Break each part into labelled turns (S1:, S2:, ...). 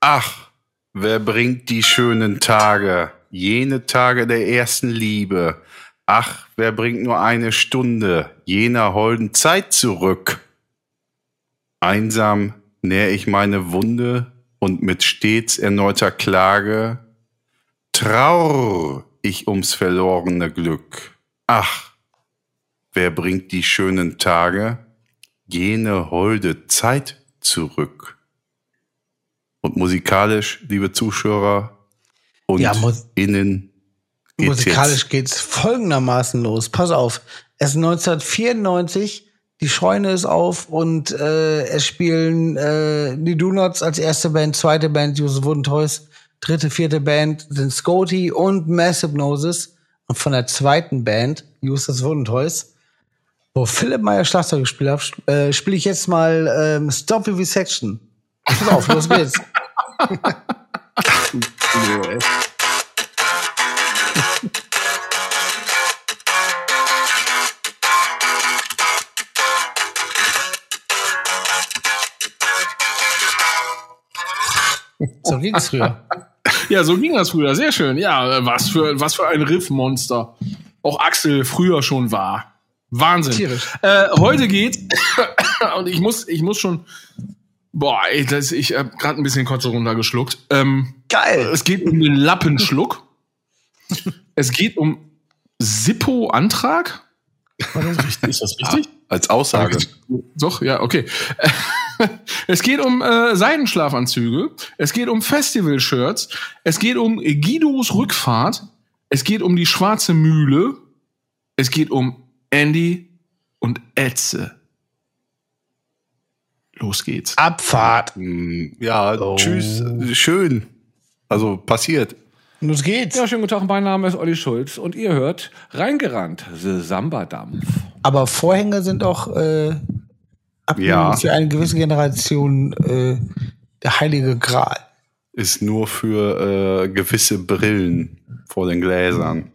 S1: Ach, wer bringt die schönen Tage, jene Tage der ersten Liebe? Ach, wer bringt nur eine Stunde jener holden Zeit zurück? Einsam nähr ich meine Wunde und mit stets erneuter Klage traur ich ums verlorene Glück. Ach, wer bringt die schönen Tage, jene holde Zeit zurück? Und musikalisch, liebe Zuschauer und
S2: Ja,
S1: innen, geht's
S2: Musikalisch
S1: jetzt.
S2: geht's folgendermaßen los. Pass auf. Es ist 1994, die Scheune ist auf und äh, es spielen äh, die Donuts als erste Band, zweite Band Use Wooden Toys, dritte, vierte Band sind Scotty und Mass Hypnosis. Und von der zweiten Band, Wooden Toys, wo Philipp Meyer Schlagzeug gespielt hat, äh, spiele ich jetzt mal ähm, Stop Vivisection. Pass auf, los geht's. So ging's früher.
S3: Ja, so ging das früher. Sehr schön. Ja, was für, was für ein Riffmonster. Auch Axel früher schon war. Wahnsinn. Äh, heute geht, und ich muss, ich muss schon, boah, ey, das, ich habe gerade ein bisschen Kotze runtergeschluckt. Ähm,
S2: Geil.
S3: es geht um den Lappenschluck. es geht um Sippo-Antrag. Ist das richtig?
S1: Als Aussage.
S3: Doch, ja, okay. Es geht um äh, Seidenschlafanzüge, es geht um Festival-Shirts, es geht um Guidos Rückfahrt, es geht um die schwarze Mühle, es geht um Andy und Etze. Los geht's.
S2: Abfahrt.
S1: Hm, Ja,
S2: Oh.
S1: tschüss. Schön. Also passiert.
S2: Los geht's.
S4: Ja, schönen guten Tag, mein Name ist Olli Schulz und ihr hört Reingerannt, The Samba-Dampf.
S2: Aber Vorhänge sind auch äh, ab
S1: Ja.
S2: für eine gewisse Generation äh, der heilige Gral.
S1: Ist nur für äh, gewisse Brillen vor den Gläsern.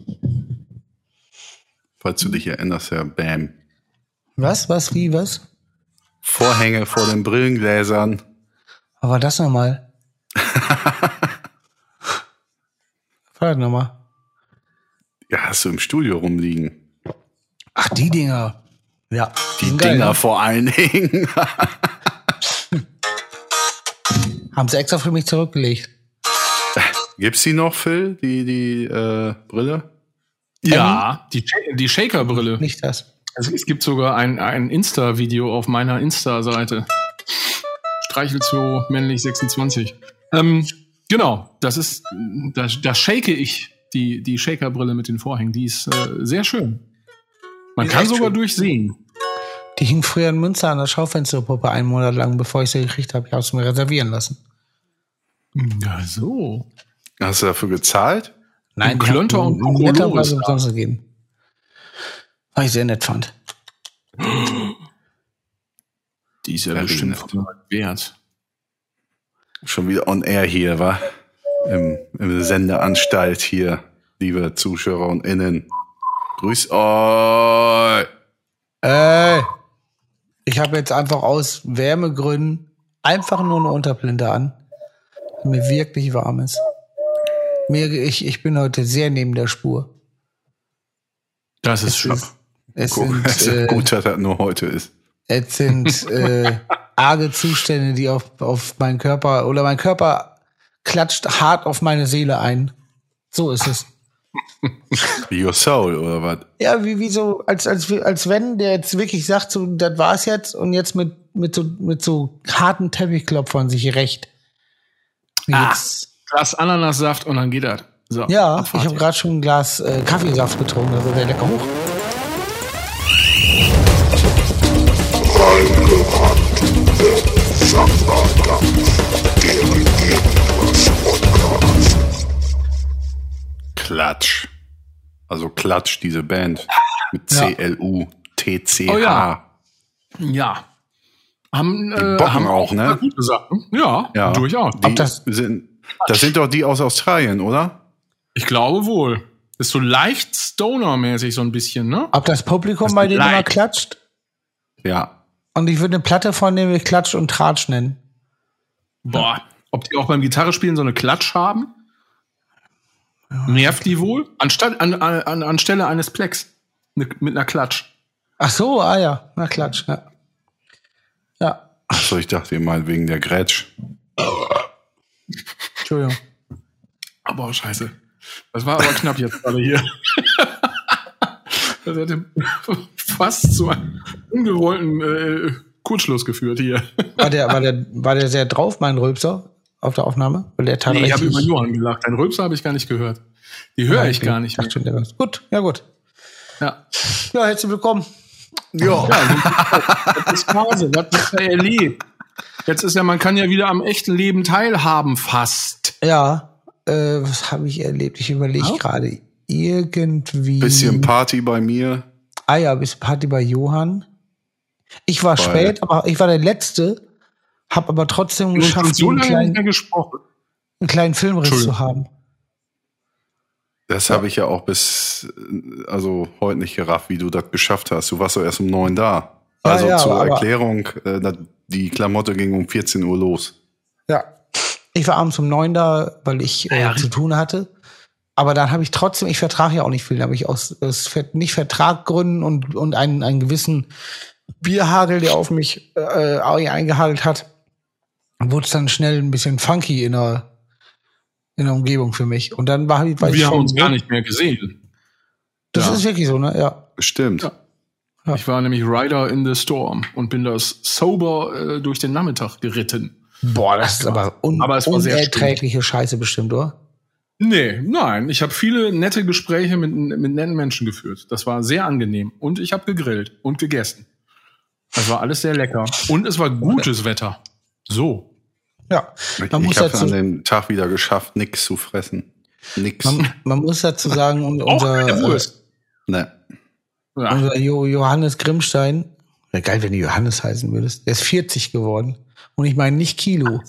S1: Falls du dich erinnerst, Herr Bam.
S2: Was, was, wie, was?
S1: Vorhänge vor den Brillengläsern.
S2: Was war das nochmal? Warte nochmal.
S1: Ja, hast du im Studio rumliegen.
S2: Ach, die Dinger. Ja,
S1: Die
S2: sind geil,
S1: Dinger
S2: ne?
S1: vor allen Dingen.
S2: Haben sie extra für mich zurückgelegt.
S1: Gibt's die noch, Phil? Die, die äh, Brille?
S3: Ja, die, Sha- die Shaker-Brille.
S2: Nicht das.
S3: Es, es gibt sogar ein, ein Insta-Video auf meiner Insta-Seite. Streichelzoo männlich 26. Ähm, genau, das ist, da, da shake ich die, die Shaker-Brille mit den Vorhängen. Die ist äh, sehr schön. Man kann sogar
S2: schön.
S3: durchsehen.
S2: Die hing früher in Münster an der Schaufensterpuppe einen Monat lang, bevor ich sie gekriegt habe. Ich habe es mir reservieren lassen.
S3: Ja, so.
S1: Hast du dafür gezahlt?
S2: Nein,
S3: Klönter und
S2: mir netterweise
S3: Kokolores da.
S2: umsonst gegeben. Was ich sehr nett fand.
S3: Die ist ja, bestimmt wert.
S1: Schon wieder on air hier, wa? Im, im Sendeanstalt hier, liebe Zuschauer und Innen. Grüß euch.
S2: Äh, ich habe jetzt einfach aus Wärmegründen einfach nur eine Unterblende an. Mir wirklich warm ist. Mir, ich, ich bin heute sehr neben der Spur.
S3: Das ist schön.
S2: Es
S1: Guck,
S2: sind,
S1: ist
S2: äh,
S1: gut, dass das nur heute ist.
S2: es sind äh, arge Zustände, die auf, auf meinen Körper oder mein Körper klatscht hart auf meine Seele ein. So ist es.
S1: Your Soul oder was?
S2: Ja, wie, wie so, als, als, als wenn der jetzt wirklich sagt, so, das war's jetzt und jetzt mit, mit, so, mit so harten Teppichklopfern sich recht. Wie
S3: Ah. Glas Ananassaft und dann geht das. So,
S2: ja, ich habe gerade schon ein Glas äh, Kaffeesaft getrunken, also wäre lecker hoch.
S1: Klatsch. Also Klatsch, diese Band. Mit
S2: Ja.
S1: C-L-U, T-C-H.
S3: Oh ja. Ja. Haben, äh,
S1: bocken
S3: haben
S1: auch, ne?
S3: gute Sachen. Ja,
S1: Ja.
S3: durchaus.
S1: Die
S2: das-
S1: sind, das sind doch die aus Australien, oder?
S3: Ich glaube wohl. Ist so leicht Stoner-mäßig so ein bisschen, ne?
S2: Ob das Publikum
S3: Das
S2: bei denen
S3: leid.
S2: immer klatscht?
S1: Ja.
S2: Und ich würde eine Platte von dem ich Klatsch und Tratsch nennen.
S3: Boah. Ob die auch beim Gitarrespielen so eine Klatsch haben? Nervt die wohl? Anstatt, an, an, anstelle eines Plex. Ne, mit einer Klatsch.
S2: Ach so, ah ja, na klatsch, ja. Ja,
S1: Achso, ich dachte, meint wegen der Grätsch.
S2: Entschuldigung.
S3: Aber oh, scheiße. Das war aber knapp jetzt gerade hier. Das hätte fast zu einem ungewollten äh, Kurzschluss geführt hier.
S2: War der, war der, war der sehr drauf, mein Rülpser, auf der Aufnahme? Weil der tat
S3: Nee, ich habe über Johann gelacht. Dein Rülpser habe ich gar nicht gehört. Die höre ich
S2: Okay.
S3: gar nicht mehr.
S2: schon, der war's. Gut, ja gut.
S3: Ja.
S2: Ja, herzlich willkommen.
S3: Ja, das ist Phase. Was ist da erlebt? Jetzt ist ja, man kann ja wieder am echten Leben teilhaben, fast.
S2: Ja, äh, was habe ich erlebt? Ich überlege
S3: Ja?
S2: gerade. Irgendwie.
S1: Bisschen Party bei mir.
S2: Ah ja, bisschen Party bei Johann. Ich war
S1: Bei-
S2: spät, aber ich war der Letzte, habe aber trotzdem geschafft,
S3: so
S2: einen kleinen,
S3: gesprochen.
S2: einen kleinen Filmriss zu haben.
S1: Das habe ich ja auch bis, äh, also heute nicht gerafft, wie du das geschafft hast. Du warst doch erst um neun da.
S2: Ja,
S1: Also
S2: ja,
S1: zur
S2: aber-
S1: Erklärung, äh, die Klamotte ging um 14 Uhr los.
S2: Ja. Ich war abends um neun da, weil ich äh,
S3: Ja, ja,
S2: zu tun hatte. Aber dann habe ich trotzdem, ich vertrage ja auch nicht viel, da habe ich aus, aus nicht Vertraggründen und, und einen, einen gewissen Bierhagel, der auf mich äh, eingehagelt hat, wurde es dann schnell ein bisschen funky in der, in der Umgebung für mich. Und dann war, war ich
S3: Wir haben
S2: schon,
S3: uns gar nicht mehr gesehen.
S2: Das
S3: Ja.
S2: ist wirklich so, ne? Ja.
S1: Bestimmt.
S3: Ja.
S2: Ja.
S3: Ich war nämlich Rider in the Storm und bin das sober äh, durch den Nachmittag geritten.
S2: Boah, das ist aber, un
S3: Aber es war sehr
S2: unerträgliche Scheiße bestimmt, oder?
S3: Nee, nein. Ich habe viele nette Gespräche mit, mit netten Menschen geführt. Das war sehr angenehm. Und ich habe gegrillt und gegessen. Das war alles sehr lecker. Und es war gutes Wetter. So.
S2: Ja. Man
S1: ich
S2: muss
S1: habe
S2: dazu,
S1: an dem Tag wieder geschafft, nix zu fressen. Nix.
S2: man, man muss dazu sagen, und unser, äh,
S1: ne.
S2: Unser Jo- Johannes Grimmstein, wäre geil, wenn du Johannes heißen würdest, der ist 40 geworden. Und ich meine nicht Kilo.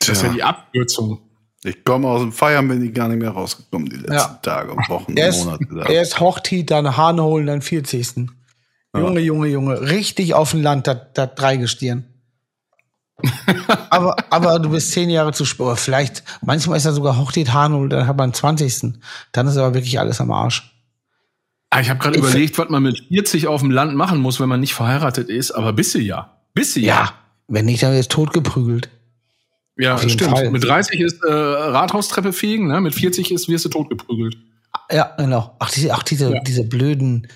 S3: Das ist ja die Abkürzung.
S1: ich komme aus dem Feiern, bin ich gar nicht mehr rausgekommen die letzten
S2: Ja.
S1: Tage und Wochen
S2: Er ist,
S1: Monate. da.
S2: er ist Hochtit, dann Hahn holen, dann 40. Junge, Junge, Junge. Richtig auf dem Land, das Dreigestirn. aber, aber du bist zehn Jahre zu spät. Vielleicht, manchmal ist er sogar Hochtit Hahn holen, dann hat man 20. Dann ist aber wirklich alles am Arsch.
S3: Ah, ich habe gerade überlegt, was man mit 40 auf dem Land machen muss, wenn man nicht verheiratet ist. Aber bist du ja. Bist du ja.
S2: Ja. Wenn nicht, dann wird totgeprügelt.
S3: Ja,
S2: Auf
S3: stimmt.
S2: Fall.
S3: Mit 30 ist äh, Rathaustreppe fegen, ne? mit 40 ist wirst du totgeprügelt.
S2: Ja, genau. Ach, diese, ach, diese,
S3: Ja.
S2: diese blöden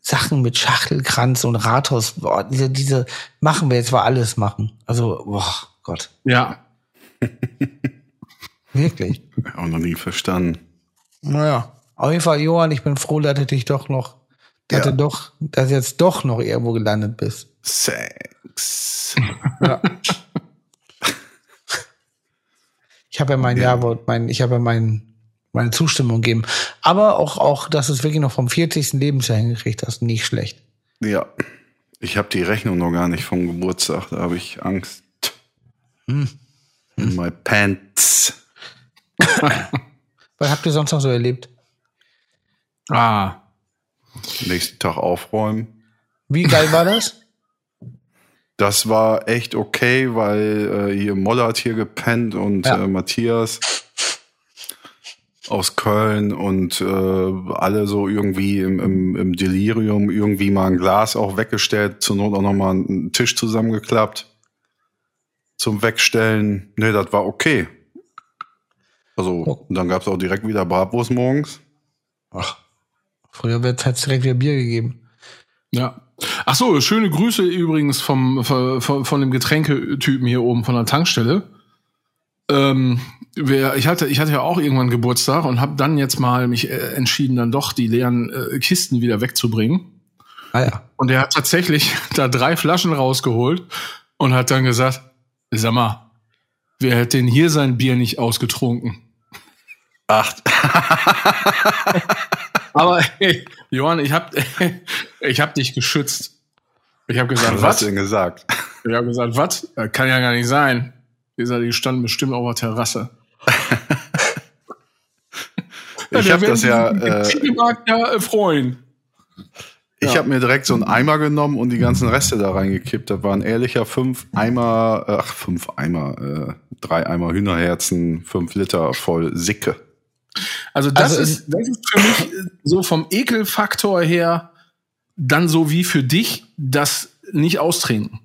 S2: Sachen mit Schachtelkranz und Rathaus. Boah, diese, diese machen wir jetzt mal alles machen. Also, boah, Gott.
S3: Ja.
S2: Wirklich.
S1: Auch noch nie verstanden.
S2: Naja. Auf jeden Fall, Johann, ich bin froh, dass du dich doch noch, dass
S1: Ja.
S2: du doch, dass du jetzt doch noch irgendwo gelandet bist.
S1: Sex.
S2: Ja. ich habe ja mein
S1: Ja.
S2: Ja-Wort, mein, ich habe ja mein, meine Zustimmung gegeben. Aber auch, auch, dass du es wirklich noch vom 40. Lebensjahr hingekriegt hast, nicht schlecht.
S1: Ja. Ich habe die Rechnung noch gar nicht vom Geburtstag, da habe ich Angst.
S2: Hm.
S1: In my pants.
S2: Was habt ihr sonst noch so erlebt?
S3: Ah.
S1: Nächsten Tag aufräumen.
S2: Wie geil war das?
S1: Das war echt okay, weil äh, hier Molle hat hier gepennt und
S2: Ja.
S1: äh, Matthias aus Köln und äh, alle so irgendwie im, im, im Delirium irgendwie mal ein Glas auch weggestellt, zur Not auch nochmal einen Tisch zusammengeklappt zum Wegstellen. Nee, das war okay. Also,
S2: Oh.
S1: dann gab's auch direkt wieder Bratwurst morgens.
S2: Ach, früher wird es direkt wieder Bier gegeben.
S3: Ja. Ach so, schöne Grüße übrigens vom, von, von dem Getränketypen hier oben von der Tankstelle. Ähm, wer, ich hatte, ich hatte ja auch irgendwann Geburtstag und habe dann jetzt mal mich äh, entschieden, dann doch die leeren äh, Kisten wieder wegzubringen.
S2: Ah ja.
S3: Und er hat tatsächlich da drei Flaschen rausgeholt und hat dann gesagt, sag mal, wer hätte denn hier sein Bier nicht ausgetrunken?
S1: Ach,
S3: Aber hey, Johann, ich hab, ich hab dich geschützt. Ich habe gesagt,
S1: was hast
S3: was?
S1: du denn gesagt?
S3: Ich habe gesagt, was? Kann ja gar nicht sein. Die gesagt, die standen bestimmt auf der Terrasse.
S1: Ich
S3: der
S1: habe das ja, äh,
S3: ja äh, freuen.
S1: Ich
S3: Ja.
S1: habe mir direkt so einen Eimer genommen und die ganzen Reste da reingekippt. Da waren ehrlicher fünf Eimer, äh, ach, fünf Eimer, äh, drei Eimer Hühnerherzen, fünf Liter voll Sicke.
S3: Also das,
S2: Also
S3: ist, das ist für mich äh, so vom Ekelfaktor her dann so wie für dich das nicht austrinken.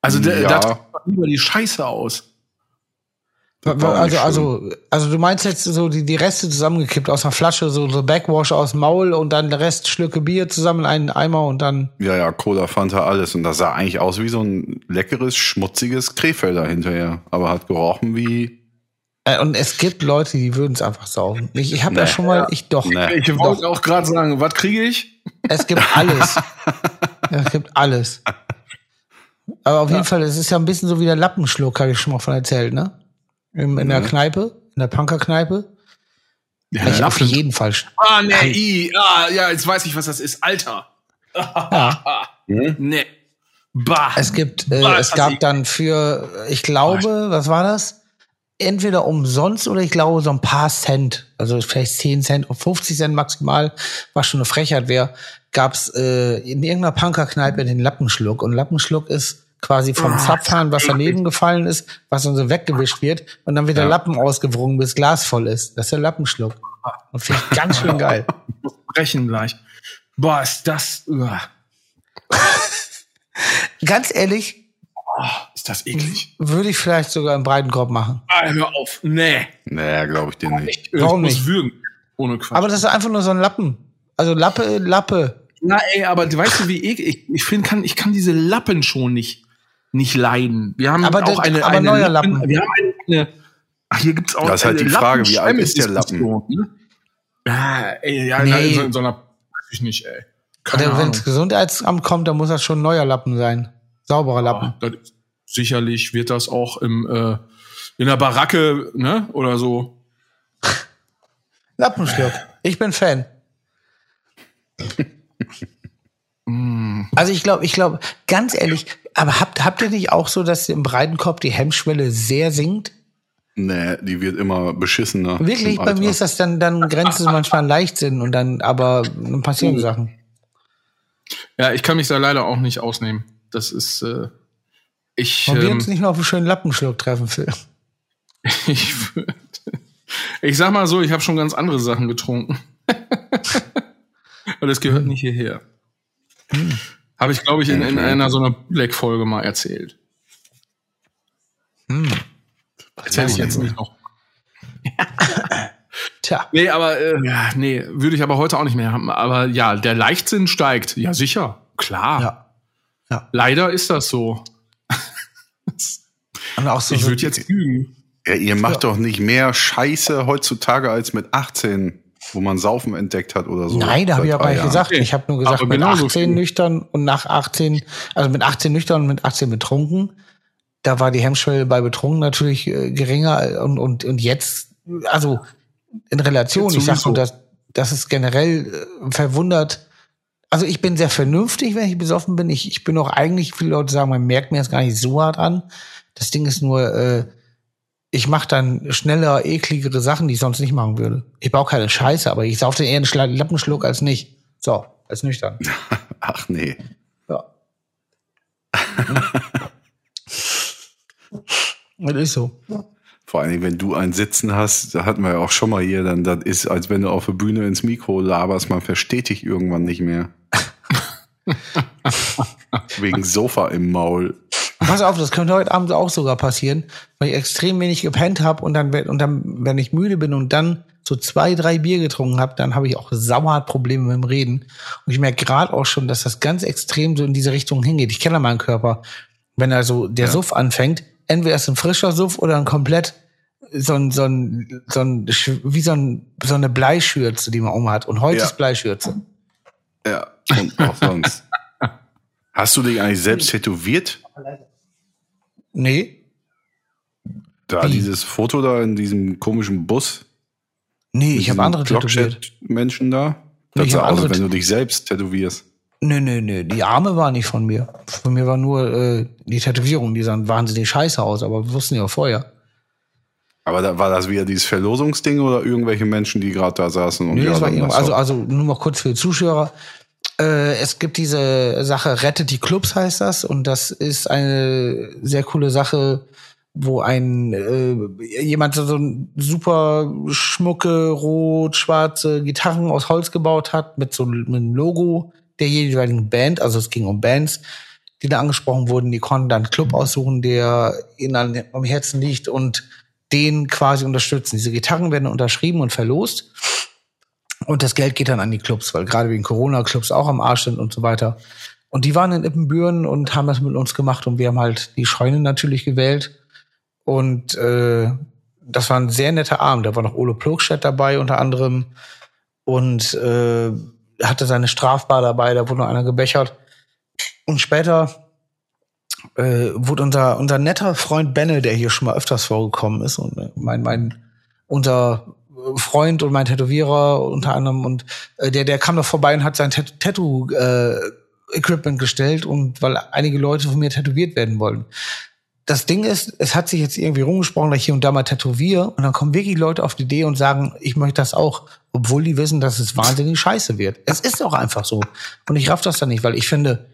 S3: Also da,
S1: Ja.
S3: da man lieber die Scheiße aus.
S2: Also, also, also du meinst jetzt so die, die Reste zusammengekippt aus einer Flasche, so, so Backwash aus dem Maul und dann der Rest Schlücke Bier zusammen in einen Eimer und dann.
S1: Ja, ja, Cola, Fanta, alles. Und das sah eigentlich aus wie so ein leckeres, schmutziges Krefelder hinterher. Aber hat gerochen wie.
S2: Äh, und es gibt Leute, die würden es einfach saugen. Ich, ich habe ja
S1: Nee.
S2: schon mal, ich doch.
S1: Nee.
S3: Ich wollte auch gerade sagen, was kriege ich?
S2: Es gibt alles. es gibt alles. Aber auf jeden Fall, es ist ja ein bisschen so wie der Lappenschluck, habe ich schon mal von erzählt, ne? In, in der Kneipe, in der Punkerkneipe.
S3: Ja,
S2: Ich auf jeden Fall.
S3: Ah, nee, i, ah, ja, jetzt weiß ich, was das ist. Alter. nee. Bah.
S2: Es gibt, äh,
S3: Ah,
S2: es gab
S3: ich-
S2: dann für, ich glaube, was war das? Entweder umsonst oder ich glaube so ein paar Cent, also vielleicht 10 Cent, 50 Cent maximal, was schon eine Frechheit wäre, gab's äh, in irgendeiner Punkerkneipe den Lappenschluck. Und Lappenschluck ist quasi vom
S3: Ah,
S2: Zapfhahn, was daneben gefallen ist, was dann so weggewischt wird und dann wird der Lappen ausgewrungen, bis Glas voll ist. Das ist der Lappenschluck. Und finde ich ganz schön geil.
S3: brechen gleich. Boah, ist das,
S2: Ganz ehrlich,
S3: ist das eklig.
S2: würde ich vielleicht sogar im Breitenkorb machen.
S3: Ah, hör auf. Nee.
S1: Naja, glaube ich dir nicht.
S2: Warum
S3: ich muss
S2: nicht?
S3: würgen. Ohne Quatsch.
S2: Aber das ist einfach nur so ein Lappen. Also Lappe, Lappe.
S3: Na, ey, aber du weißt du, wie eklig, ich, ich finde, kann, ich kann diese Lappen schon nicht, nicht leiden. Wir haben
S2: Aber
S3: auch
S2: das-
S3: eine,
S2: aber
S3: eine
S2: neuer Lappen.
S3: Wir haben eine, eine ach, hier gibt's auch
S1: Das ist halt die Frage, wie alt ist der
S3: Lappen-Schwemme-Diskussion, Ne? Ja, ey, ja,
S2: Nee.
S3: in so, in so einer, weiß ich nicht, ey. Keine
S2: Wenn das Gesundheitsamt kommt, dann muss das schon ein neuer Lappen sein. Sauberer Lappen.
S3: Ja, das, sicherlich wird das auch im, äh, in der Baracke, ne, oder so.
S2: Lappenschluck. Ich bin Fan. Also ich glaube, ich glaube, ganz ehrlich, aber habt, habt ihr nicht auch so, dass im Breitenkopf die Hemmschwelle sehr sinkt?
S1: Nee, die wird immer beschissener.
S2: Wirklich,
S1: im
S2: bei mir ist das dann, dann grenzt es manchmal an Leichtsinn und dann, aber dann passieren Sachen.
S3: Ja, ich kann mich da leider auch nicht ausnehmen. Das ist, äh, ich,
S2: Und wir
S3: ähm,
S2: uns nicht noch auf einen schönen Lappenschluck treffen, Phil.
S3: ich, würd- ich sag mal so, ich habe schon ganz andere Sachen getrunken. Aber das gehört nicht hierher. Habe ich, glaube ich, in, in einer so einer Black-Folge mal erzählt. Erzähle ich jetzt nicht noch.
S2: Tja,
S3: Nee, aber äh, ja, nee, würde ich aber heute auch nicht mehr haben. Aber ja, der Leichtsinn steigt. Ja, sicher. Klar.
S2: ja. Ja.
S3: Leider ist das so.
S2: Und auch so,
S3: Ich
S2: so
S3: würde jetzt lügen.
S1: Ja, ihr macht doch nicht mehr Scheiße heutzutage als mit 18, wo man Saufen entdeckt hat oder so.
S2: Nein, da habe ich aber nicht gesagt. Ich habe nur gesagt,
S3: Aber
S2: mit
S3: genauso
S2: 18
S3: viel.
S2: nüchtern und nach 18, also mit 18 nüchtern und mit 18 betrunken. Da war die Hemmschwelle bei betrunken natürlich äh, geringer und, und, und jetzt, also in Relation,
S3: Jetzt
S2: ich sag
S3: sowieso.
S2: nur, dass, dass es generell äh, verwundert. Also ich bin sehr vernünftig, wenn ich besoffen bin. Ich, ich bin auch eigentlich, viele Leute sagen, man merkt mir das gar nicht so hart an. Das Ding ist nur, äh, ich mache dann schneller, ekligere Sachen, die ich sonst nicht machen würde. Ich baue keine Scheiße, aber ich sauf den eher einen Schla- Lappenschluck als nicht. So, als nüchtern.
S1: Ach nee.
S2: Ja. das ist so.
S1: Vor allem, wenn du einen Sitzen hast, da hatten wir ja auch schon mal hier, dann das ist, als wenn du auf der Bühne ins Mikro laberst, man versteht dich irgendwann nicht mehr. Wegen Sofa im Maul.
S2: Pass auf, das könnte heute Abend auch sogar passieren, weil ich extrem wenig gepennt habe und dann, wenn- und dann, wenn ich müde bin und dann so zwei, drei Bier getrunken habe, dann habe ich auch sauerhart Probleme mit dem Reden. Und ich merke gerade auch schon, dass das ganz extrem so in diese Richtung hingeht. Ich kenne meinen Körper. Wenn also der Suff anfängt, entweder ist ein frischer Suff oder ein komplett so ein, so ein, so ein, wie so, ein, so eine Bleischürze, die man um hat. Und heute
S1: Ja.
S2: ist Bleischürze.
S1: Ja, und auch sonst. Hast du dich eigentlich selbst tätowiert?
S2: Nee.
S1: Da
S2: Wie?
S1: dieses Foto da in diesem komischen Bus.
S2: Nee, ich habe andere tätowiert.
S1: Menschen da.
S2: Nee,
S1: Das
S2: ich
S1: sah aus, wenn du dich selbst tätowierst.
S2: Nö, nö, nö. Die Arme waren nicht von mir. Von mir war nur äh, die Tätowierung. Die sahen wahnsinnig scheiße aus, aber wir wussten ja vorher.
S1: Aber da war das wieder dieses Verlosungsding oder irgendwelche Menschen, die gerade da saßen und ja,
S2: das war irgendwas, also, also nur mal kurz für die Zuschauer. Äh, es gibt diese Sache Rettet die Clubs heißt das und das ist eine sehr coole Sache, wo ein äh, jemand so ein super schmucke rot-schwarze Gitarren aus Holz gebaut hat mit so einem Logo der jeweiligen Band, also es ging um Bands, die da angesprochen wurden, die konnten dann einen Club aussuchen, der ihnen am Herzen liegt und den quasi unterstützen. Diese Gitarren werden unterschrieben und verlost. Und das Geld geht dann an die Clubs, weil gerade wegen Corona Clubs auch am Arsch sind und so weiter. Und die waren in Ippenbüren und haben das mit uns gemacht und wir haben halt die Scheune natürlich gewählt. Und äh, das war ein sehr netter Abend. Da war noch Ole Plogstedt dabei unter anderem und äh, hatte seine Strafbar dabei, da wurde noch einer gebechert. Und später äh, wurde unser, unser netter Freund Benne, der hier schon mal öfters vorgekommen ist und mein, mein, unser Freund und mein Tätowierer unter anderem und äh, der, der kam noch vorbei und hat sein Tattoo äh, Equipment gestellt und weil einige Leute von mir tätowiert werden wollen. Das Ding ist, es hat sich jetzt irgendwie rumgesprochen, dass ich hier und da mal tätowiere und dann kommen wirklich Leute auf die Idee und sagen, ich möchte das auch, obwohl die wissen, dass es wahnsinnig scheiße wird. Es ist auch einfach so. Und ich raff das dann nicht, weil ich finde,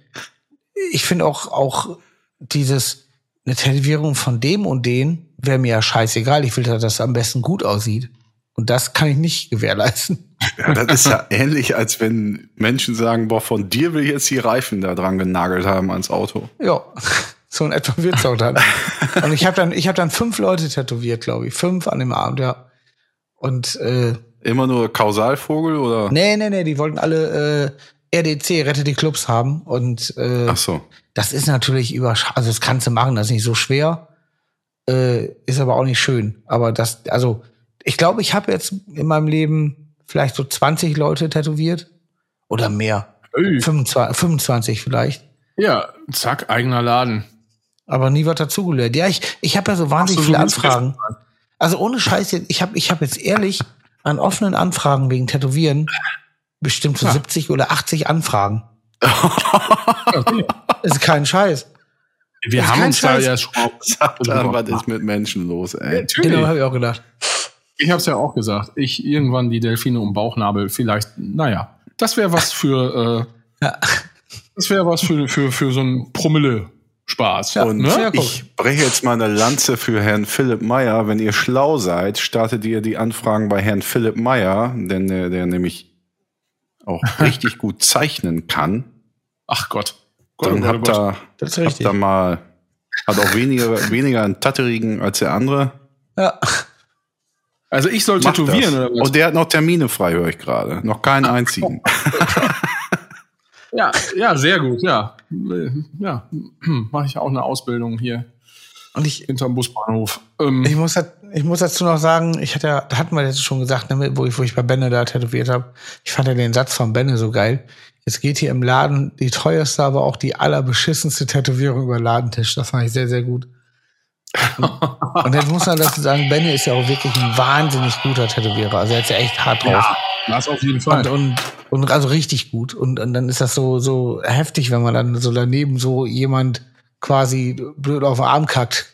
S2: ich finde auch, auch dieses, eine Tätowierung von dem und den wäre mir ja scheißegal. Ich will, dass das am besten gut aussieht. Und das kann ich nicht gewährleisten.
S1: Ja, das ist ja ähnlich, als wenn Menschen sagen, boah, von dir will ich jetzt die Reifen da dran genagelt haben ans Auto.
S2: Ja, so in etwa wird's auch dann. Und ich habe dann, ich habe dann fünf Leute tätowiert, glaube ich, fünf an dem Abend, ja. Und äh,
S1: immer nur Kausalvogel oder?
S2: Nee, nee, nee, die wollten alle äh, RDC, Rette die Clubs haben. Und äh,
S1: Ach so.
S2: das ist natürlich über, also das kannst du machen, das ist nicht so schwer, äh, ist aber auch nicht schön. Aber das, also ich glaube, ich habe jetzt in meinem Leben vielleicht so 20 Leute tätowiert oder mehr.
S3: Ey.
S2: 25, 25 vielleicht.
S3: Ja, zack, eigener Laden.
S2: Aber nie was dazugelernt. Ja, ich, ich habe ja so wahnsinnig
S3: so,
S2: viele Anfragen. Also ohne Scheiß, jetzt, ich habe ich hab jetzt ehrlich an offenen Anfragen wegen Tätowieren bestimmt so
S3: Ja.
S2: 70 oder 80 Anfragen. ist kein Scheiß.
S3: Wir haben uns da
S2: Scheiß.
S3: ja schon mal
S1: Sagt dann, was ist mit Menschen los, ey?
S3: Natürlich.
S2: Genau, habe ich auch gedacht.
S3: Ich habe es ja auch gesagt. Ich irgendwann die Delfine um Bauchnabel. Vielleicht, naja, das wäre was für. Äh,
S2: Ja.
S3: Das wäre was für für für so ein Promille Spaß.
S1: Und
S3: ne?
S2: ja,
S1: ich breche jetzt mal eine Lanze für Herrn Philipp Meyer. Wenn ihr schlau seid, startet ihr die Anfragen bei Herrn Philipp Meyer, denn der, der nämlich auch richtig gut zeichnen kann.
S3: Ach Gott. Gott,
S1: Dann
S3: oh
S1: habt
S3: Gott.
S1: ihr,
S2: Das ist
S1: habt
S2: richtig.
S1: ihr mal, hat auch weniger, weniger einen tatterigen als der andere.
S2: Ja.
S3: Also ich soll
S1: Macht
S3: tätowieren
S1: das.
S3: oder was?
S1: Und der hat noch Termine frei, höre ich gerade. Noch keinen einzigen.
S3: Ja, ja, sehr gut, ja. Ja, mache ich auch eine Ausbildung hier
S2: Und ich,
S3: hinterm Busbahnhof. Ähm,
S2: ich, muss, ich muss dazu noch sagen, ich hatte ja, da hatten wir jetzt schon gesagt, ne, wo ich, wo ich bei Benne da tätowiert habe. Ich fand ja den Satz von Benne so geil. Jetzt geht hier im Laden die teuerste, aber auch die allerbeschissenste Tätowierung über den Ladentisch. Das fand ich sehr, sehr gut. Und jetzt muss man dazu sagen, Benne ist ja auch wirklich ein wahnsinnig guter Tätowierer. Also er ist ja echt hart drauf.
S3: ja, das auf jeden Fall.
S2: Und, und, und also richtig gut. Und, und dann ist das so, so heftig, wenn man dann so daneben so jemand quasi blöd auf den Arm kackt.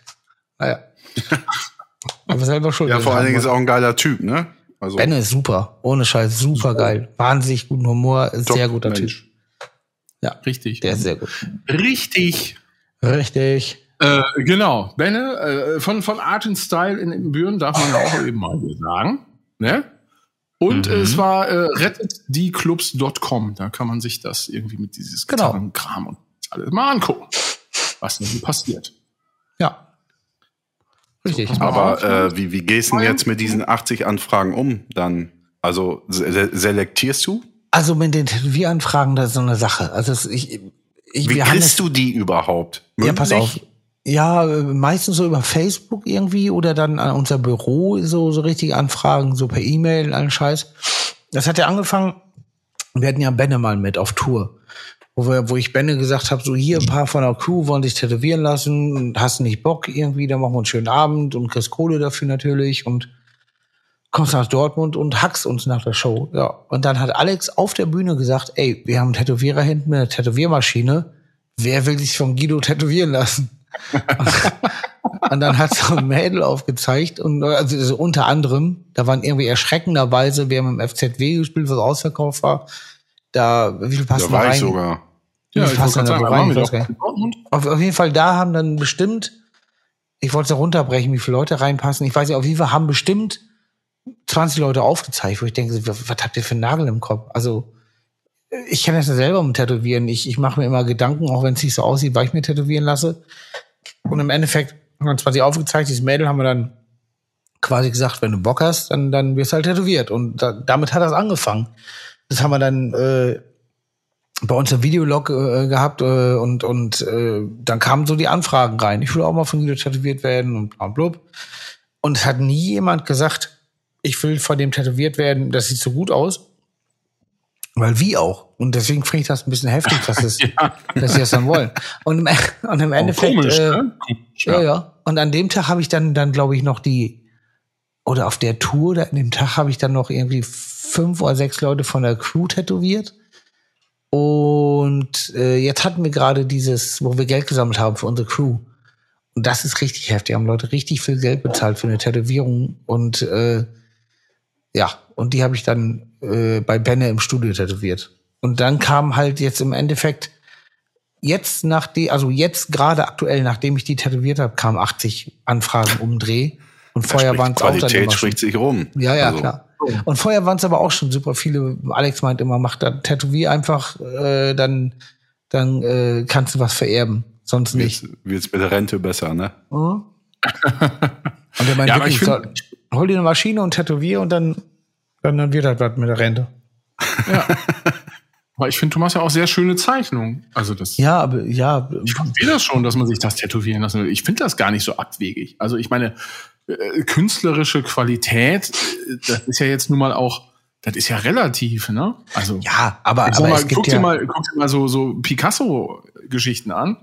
S2: Naja. Aber selber schuld.
S1: Ja, vor allen Dingen ist er auch ein geiler Typ, ne? Also,
S2: Benne ist super. Ohne Scheiß. Super geil. Wahnsinnig guten Humor.
S1: top
S2: Sehr guter
S1: Mensch.
S2: Typ. Ja.
S3: Richtig.
S2: Der ist sehr gut.
S3: Richtig.
S2: Richtig.
S3: Äh, genau. Benne, äh, von, von Art and Style in Büren darf man ja auch eben mal sagen. Ne? Und
S1: Mhm.
S3: es war äh, rettetdieclubs.com. Da kann man sich das irgendwie mit dieses
S2: Genau.
S3: Gitarrenkram und alles mal angucken, was denn so passiert.
S2: Ja. Richtig.
S1: Aber äh, wie, wie gehst du denn jetzt mit diesen 80 Anfragen um dann? Also se selektierst du?
S2: Also mit den Tätowieranfragen, das ist so eine Sache. Also ich, ich,
S1: Wie kriegst du die überhaupt?
S2: Ja, pass auf. Ja, meistens so über Facebook irgendwie oder dann an unser Büro so, so richtige Anfragen, so per E-Mail, allen Scheiß. Das hat ja angefangen, wir hatten ja Benne mal mit auf Tour. Wo, wir, wo ich Benne gesagt habe, so hier ein paar von der Crew wollen sich tätowieren lassen hast nicht Bock irgendwie, dann machen wir einen schönen Abend und kriegst Kohle dafür natürlich und kommst nach Dortmund und hackst uns nach der Show. Ja. Und dann hat Alex auf der Bühne gesagt, ey, wir haben einen Tätowierer hinten mit einer Tätowiermaschine. Wer will sich von Guido tätowieren lassen? Und dann hat so ein Mädel aufgezeigt und also so unter anderem, da waren irgendwie erschreckenderweise, wir haben im FZW gespielt, was ausverkauft war, Da, wie viel
S1: Da
S2: passen da
S1: war
S2: rein?
S1: ich sogar.
S3: Ja, ich wollte sagen,
S2: rein? Ich
S3: wir
S2: weiß
S3: doch
S2: gar nicht.
S3: in Dortmund?
S2: Auf, auf jeden Fall, da haben dann bestimmt, ich wollte es ja runterbrechen, wie viele Leute reinpassen. Ich weiß nicht, auf jeden Fall haben bestimmt 20 Leute aufgezeigt, wo ich denke, was, was habt ihr für einen Nagel im Kopf? Also, ich kenne das ja selber mit Tätowieren. Ich, ich mache mir immer Gedanken, auch wenn es nicht so aussieht, weil ich mir tätowieren lasse. Und im Endeffekt haben wir 20 aufgezeigt, dieses Mädel haben wir dann quasi gesagt, wenn du Bock hast, dann, dann wirst du halt tätowiert. Und da, damit hat das angefangen. Das haben wir dann äh, bei uns im Videolog äh, gehabt äh, und, und äh, dann kamen so die Anfragen rein. Ich will auch mal von Guido tätowiert werden und bla blub. Und es hat nie jemand gesagt, ich will von dem tätowiert werden, das sieht so gut aus. Weil wie auch. Und deswegen finde ich das ein bisschen heftig, dass, es, dass sie das dann wollen. Und im, und im Endeffekt.
S3: Komisch,
S2: äh,
S3: ne? Komisch,
S2: ja, ja. Und an dem Tag habe ich dann, dann glaube ich, noch die, oder auf der Tour, an dem Tag habe ich dann noch irgendwie fünf oder sechs Leute von der Crew tätowiert. Und äh, jetzt hatten wir gerade dieses, wo wir Geld gesammelt haben für unsere Crew. Und das ist richtig heftig. Haben Leute richtig viel Geld bezahlt für eine Tätowierung. Und äh, ja, und die habe ich dann äh, bei Benne im Studio tätowiert. Und dann kam halt jetzt im Endeffekt jetzt nach die, also jetzt gerade aktuell, nachdem ich die tätowiert habe, kamen 80 Anfragen um Dreh. Und vorher waren es auch dann
S1: Qualität
S2: immer schon.
S1: spricht sich rum.
S2: Ja, ja,
S1: Also,
S2: klar. Und vorher waren es aber auch schon super viele. Alex meint immer, mach da Tätowier einfach, äh, dann, dann äh, kannst du was vererben. Sonst nicht.
S1: Wird's, wird's mit der Rente besser, ne?
S2: Mhm. Und er meint
S3: Ja,
S2: wirklich,
S3: ich find-
S2: hol dir eine Maschine und tätowier und dann, dann, dann wird das was mit der Rente.
S3: Aber ich finde, du machst ja auch sehr schöne Zeichnungen. Also das.
S2: Ja, aber ja,
S3: Ich verstehe das schon, dass man sich das tätowieren lassen will. Ich finde das gar nicht so abwegig. Also ich meine, äh, künstlerische Qualität, äh, das ist ja jetzt nun mal auch, das ist ja relativ, ne? Also
S2: ja, aber, aber
S3: mal,
S2: es gibt
S3: guck,
S2: ja,
S3: dir mal, guck dir mal so, so Picasso-Geschichten an.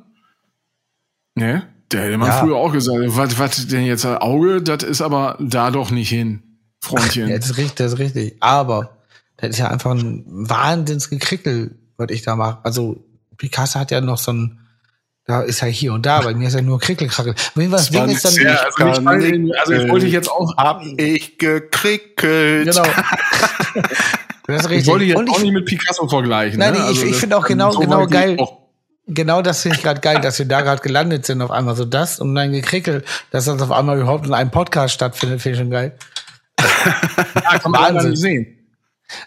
S3: Ne? Der hätte man
S2: Ja.
S3: früher auch gesagt, was, was denn jetzt ein Auge, das ist aber da doch nicht hin, Freundchen.
S2: Ja, das ist richtig, das ist richtig. Aber das ist ja einfach ein Wahnsinnsgekrickel, was ich da mache. Also Picasso hat ja noch so ein, da ist ja hier und da, bei mir ist ja nur Krickelkrackel. Wenn was Ding ist dann,
S3: Ja, also, nicht, weil- also ich wollte jetzt auch,
S1: Hab ich gekrickelt.
S2: genau. Das ist
S3: ich
S2: richtig.
S3: wollte jetzt
S2: und
S3: auch
S2: ich,
S3: nicht mit Picasso vergleichen.
S2: Nein,
S3: ne?
S2: ich-
S3: Also
S2: ich
S3: das-
S2: finde auch genau-
S3: so
S2: genau
S3: ich
S2: geil. genau das finde ich gerade geil, dass wir da gerade gelandet sind, auf einmal so das und dann gekrickel, dass das auf einmal überhaupt in einem Podcast stattfindet, finde ich schon geil.
S3: Ja, kann man
S2: Wahnsinn.
S3: sehen.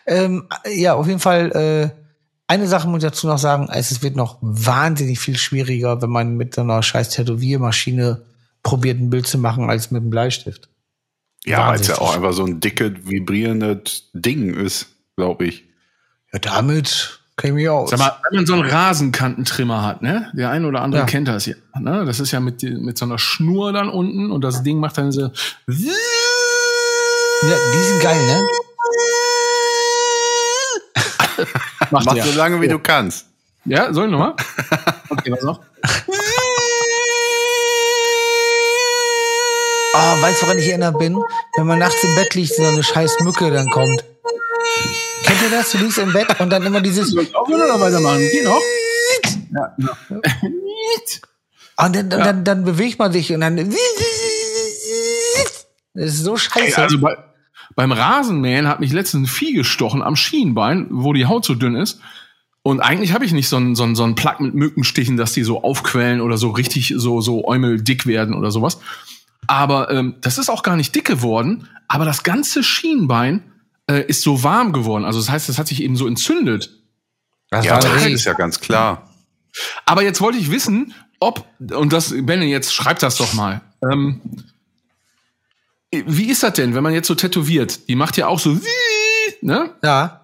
S2: Ähm, ja, auf jeden Fall, äh, eine Sache muss ich dazu noch sagen, es wird noch wahnsinnig viel schwieriger, wenn man mit so einer scheiß Tätowiermaschine probiert, ein Bild zu machen, als mit einem Bleistift.
S1: Ja, weil es ja auch einfach so ein dickes, vibrierendes Ding ist, glaube ich.
S2: Ja, damit käme ich aus.
S3: Sag mal, wenn man so einen Rasentantrimmer hat, ne? Der ein oder andere
S2: Ja.
S3: kennt das ja. Ne? Das ist ja mit, mit so einer Schnur dann unten und das Ding macht dann so.
S2: Ja, die sind geil, ne?
S1: Mach
S3: der.
S1: so lange, wie du kannst.
S3: Ja, soll ich nochmal? Okay, was noch?
S2: Oh, weißt du, woran ich erinnert bin? Wenn man nachts im Bett liegt, so eine scheiß Mücke dann kommt. Kennt ihr das? Du liegst im Bett und dann immer dieses.
S3: Soll ich aufhören oder weitermachen? Geh noch? Ja, genau.
S2: Und dann, dann, dann bewegt man sich und dann. Das ist so scheiße.
S3: Also bei, beim Rasenmähen hat mich letztens ein Vieh gestochen am Schienbein, wo die Haut so dünn ist. Und eigentlich habe ich nicht so einen so einen- so einen Plug mit Mückenstichen, dass die so aufquellen oder so richtig so, so äumeldick werden oder sowas. Aber ähm, das ist auch gar nicht dick geworden. Aber das ganze Schienbein äh, ist so warm geworden. Also das heißt, das hat sich eben so entzündet.
S2: das
S1: Ja, das ist ja ganz klar.
S3: Aber jetzt wollte ich wissen, ob, und das, Benne, jetzt schreibt das doch mal. Ähm, wie ist das denn, wenn man jetzt so tätowiert? Die macht ja auch so, ne?
S2: Ja,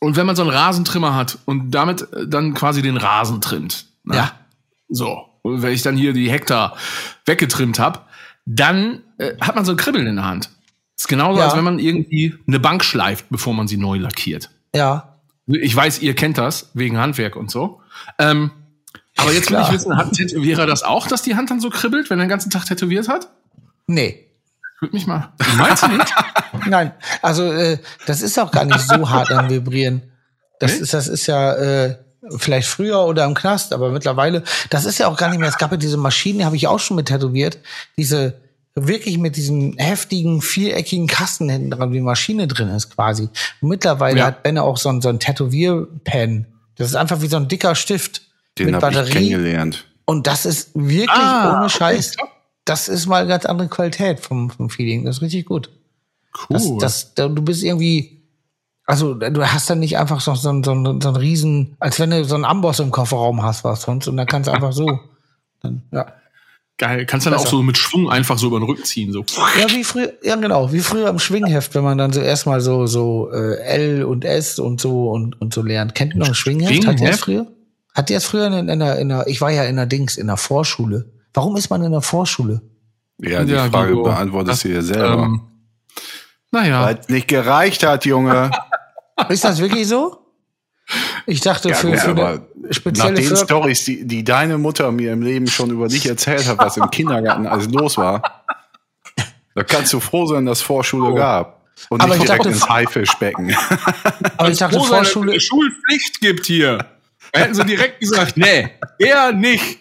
S3: Und wenn man so einen Rasentrimmer hat und damit äh, dann quasi den Rasen trimmt. Ne?
S2: Ja.
S3: So. Und wenn ich dann hier die Hektar weggetrimmt habe, dann äh, hat man so ein Kribbeln in der Hand. ist genauso,
S2: Ja.
S3: als wenn man irgendwie eine Bank schleift, bevor man sie neu lackiert.
S2: ja.
S3: Ich weiß, ihr kennt das, wegen Handwerk und so. Ähm, aber jetzt will ich wissen, hat ein Tätowierer das auch, dass die Hand dann so kribbelt, wenn er den ganzen Tag tätowiert hat?
S2: Nee.
S3: Würde mich mal. Meinst du nicht?
S2: Nein, also äh, das ist auch gar nicht so hart am Vibrieren. Das
S3: Nee?
S2: ist, das ist ja äh, vielleicht früher oder im Knast, aber mittlerweile, das ist ja auch gar nicht mehr. Es gab ja diese Maschinen, die habe ich auch schon mit tätowiert. Diese, wirklich mit diesem heftigen, viereckigen Kasten hinten dran, wie die Maschine drin ist quasi. Und mittlerweile
S3: Ja.
S2: hat Benne auch so ein, so ein Tätowierpen. Das ist einfach wie so ein dicker Stift
S1: Den
S2: mit
S1: habe ich
S2: Batterie.
S1: kennengelernt.
S2: Und das ist wirklich
S3: Ah,
S2: ohne
S3: okay,
S2: Scheiß.
S3: top.
S2: Das ist mal eine ganz andere Qualität vom, vom Feeling. Das ist richtig gut. Das,
S3: Cool.
S2: das, da- du bist irgendwie, also du hast dann nicht einfach so, so, so, so einen riesen, als wenn du so einen Amboss im Kofferraum hast, was sonst, und dann kannst du einfach so. Dann, ja.
S3: Geil. Kannst dann auch
S2: Besser.
S3: so mit Schwung einfach so über den Rücken ziehen. So.
S2: ja, wie früher, ja genau, wie früher im Schwingheft, wenn man dann so erstmal so, so äh, L und S und so und, und so lernt. Kennt ihr noch ein Schwingheft? Hat ihr das
S3: Schwingheft?
S2: früher? Hat ihr das früher in, in, der, in der, ich war ja in der Dings, in der Vorschule. Warum ist man in der Vorschule?
S1: Ja, die
S3: Ja,
S1: Frage
S3: Guido,
S1: beantwortest du dir selber.
S3: Ähm, naja.
S1: Weil es nicht gereicht hat, Junge.
S2: Ist das wirklich so? Ich dachte,
S1: Ja,
S2: für,
S1: gut,
S2: für
S1: aber
S2: eine
S1: Nach
S2: spezielle
S1: den
S2: Förder
S1: Stories, die, die deine Mutter mir im Leben schon über dich erzählt hat, was im Kindergarten alles los war, da kannst du froh sein, dass es Vorschule gab. Und
S2: Aber
S1: nicht
S2: ich
S1: direkt
S2: dachte-
S1: ins Haifischbecken.
S2: Aber ich dachte,
S3: Froh sein, dass es
S2: Vorschule,
S3: eine Schulpflicht gibt hier. Da hätten sie direkt gesagt, nee, eher nicht.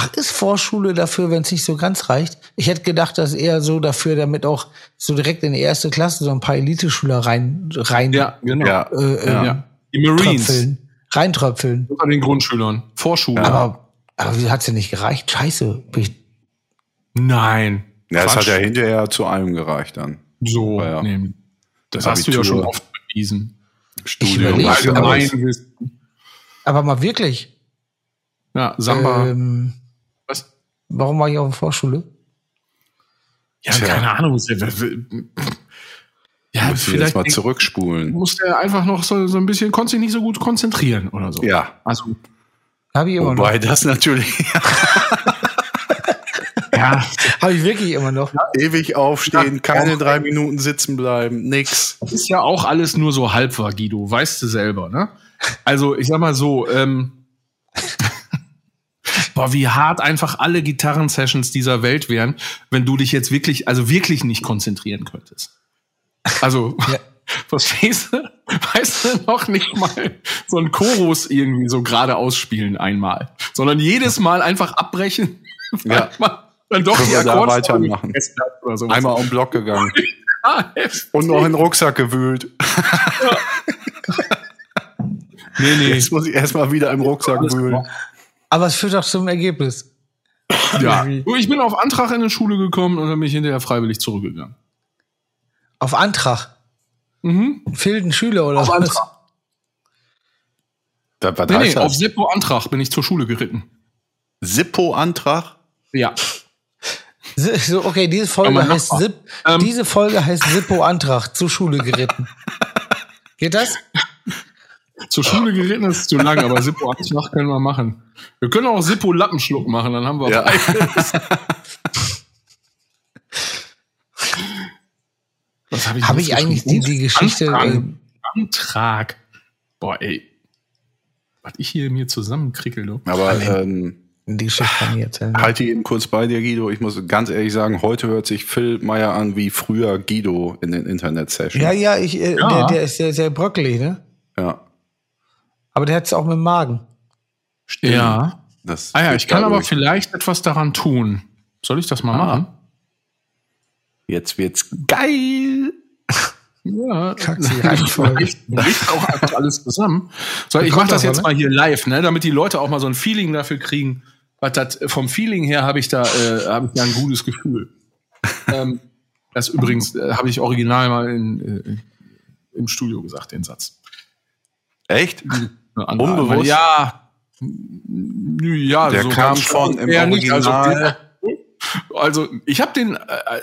S2: Ach, ist Vorschule dafür, wenn es nicht so ganz reicht? Ich hätte gedacht, dass eher so dafür, damit auch so direkt in die erste Klasse so ein paar Eliteschüler rein, rein,
S3: Ja, genau.
S1: Ja,
S2: äh, äh,
S3: Ja. Die Marines
S2: tröpfeln, reintröpfeln.
S3: unter den Grundschülern. Vorschule.
S2: Aber, aber wie hat's denn nicht gereicht? Scheiße.
S3: Nein.
S1: ja, das
S3: Quatsch.
S1: hat ja hinterher zu allem gereicht dann.
S3: So,
S1: Ja, ja.
S3: nee. Das hast du ja schon oft bewiesen.
S1: Studium,
S2: überleg,
S1: alles.
S3: Allgemeinwissen.
S2: Aber mal wirklich.
S3: Ja, Samba.
S2: Ähm? Warum war ich auf der Vorschule?
S3: Ja,
S1: Tja.
S3: keine Ahnung. Ja,
S1: jetzt
S3: vielleicht
S1: mal zurückspulen.
S3: musste er einfach noch so, so ein bisschen, konnte sich nicht so gut konzentrieren oder so.
S1: Ja,
S3: Also,
S2: Habe ich immer noch.
S1: wobei das natürlich
S3: ja,
S2: Habe ich wirklich immer noch.
S1: ewig aufstehen, keine drei Minuten sitzen bleiben, nix.
S3: ist ja auch alles nur so halb war, Guido, weißt du selber, ne? Also, ich sag mal so, ähm, boah, wie hart einfach alle Gitarrensessions dieser Welt wären, wenn du dich jetzt wirklich, also wirklich nicht konzentrieren könntest. Also,
S2: Ja.
S3: verstehst du? Weißt du noch nicht mal so ein Chorus irgendwie so gerade ausspielen einmal, sondern jedes Mal einfach abbrechen,
S1: Ja.
S3: man dann doch
S1: Können
S3: die
S1: da weitermachen?
S3: oder sowas.
S1: Einmal um den Block gegangen
S3: Ah,
S1: und noch in den Rucksack gewühlt.
S3: Nee, nee.
S1: Jetzt muss ich erstmal wieder im Rucksack wühlen.
S2: Aber es führt doch zum Ergebnis.
S3: Ja. Ich bin auf Antrag in die Schule gekommen und dann bin ich hinterher freiwillig zurückgegangen.
S2: Auf Antrag.
S3: Mhm.
S2: Fehlten Schüler oder
S3: Auf
S2: was?
S3: Antrag.
S1: Da, was
S3: Nee, nee, auf
S1: das?
S3: Seppo Antrag bin ich zur Schule geritten.
S1: Sippo-Antrag?
S3: Ja.
S2: So, okay, diese Folge heißt. Sip,
S3: Ähm.
S2: diese Folge heißt Sippo Antrag zur Schule geritten. Geht das?
S3: Zur Schule geritten ist zu lang, aber Sippo Antrag können wir machen. Wir können auch Sippo Lappenschluck machen, dann haben wir
S1: Ja.
S3: beides. Was habe ich, jetzt
S2: ich eigentlich die, die Geschichte,
S3: Antrag.
S2: äh,
S3: Antrag. Boah, ey. Was ich hier mir zusammenkrickel, du.
S1: Aber ähm,
S2: die Geschichte kann ich erzählen?
S1: halte eben kurz bei dir, Guido. Ich muss ganz ehrlich sagen, heute hört sich Phil Meyer an wie früher Guido in den Internet-Sessions.
S2: Ja, ja, ich, äh,
S3: Ja.
S2: Der, der ist sehr, sehr bröckelig, ne?
S1: ja.
S2: Aber der hat es auch mit dem Magen.
S1: Stimmt.
S3: Ja.
S1: Das
S3: Ah ja, ich kann aber
S1: dadurch.
S3: vielleicht etwas daran tun. Soll ich das mal
S1: Ah.
S3: machen?
S1: Jetzt wird's geil.
S3: Ja, bricht auch einfach alles zusammen. So, ich mache das jetzt
S2: ne?
S3: mal hier live, ne, damit die Leute auch mal so ein Feeling dafür kriegen. Was das, vom Feeling her habe ich da, äh, habe ich da ein gutes Gefühl. ähm, das übrigens äh, habe ich original mal in, äh, im Studio gesagt, den Satz.
S1: Echt? Unbewusst?
S3: Ja, nö, ja,
S1: Der
S3: so
S1: kam von im
S3: eher nicht. Also,
S1: Original.
S3: also ich habe den, äh,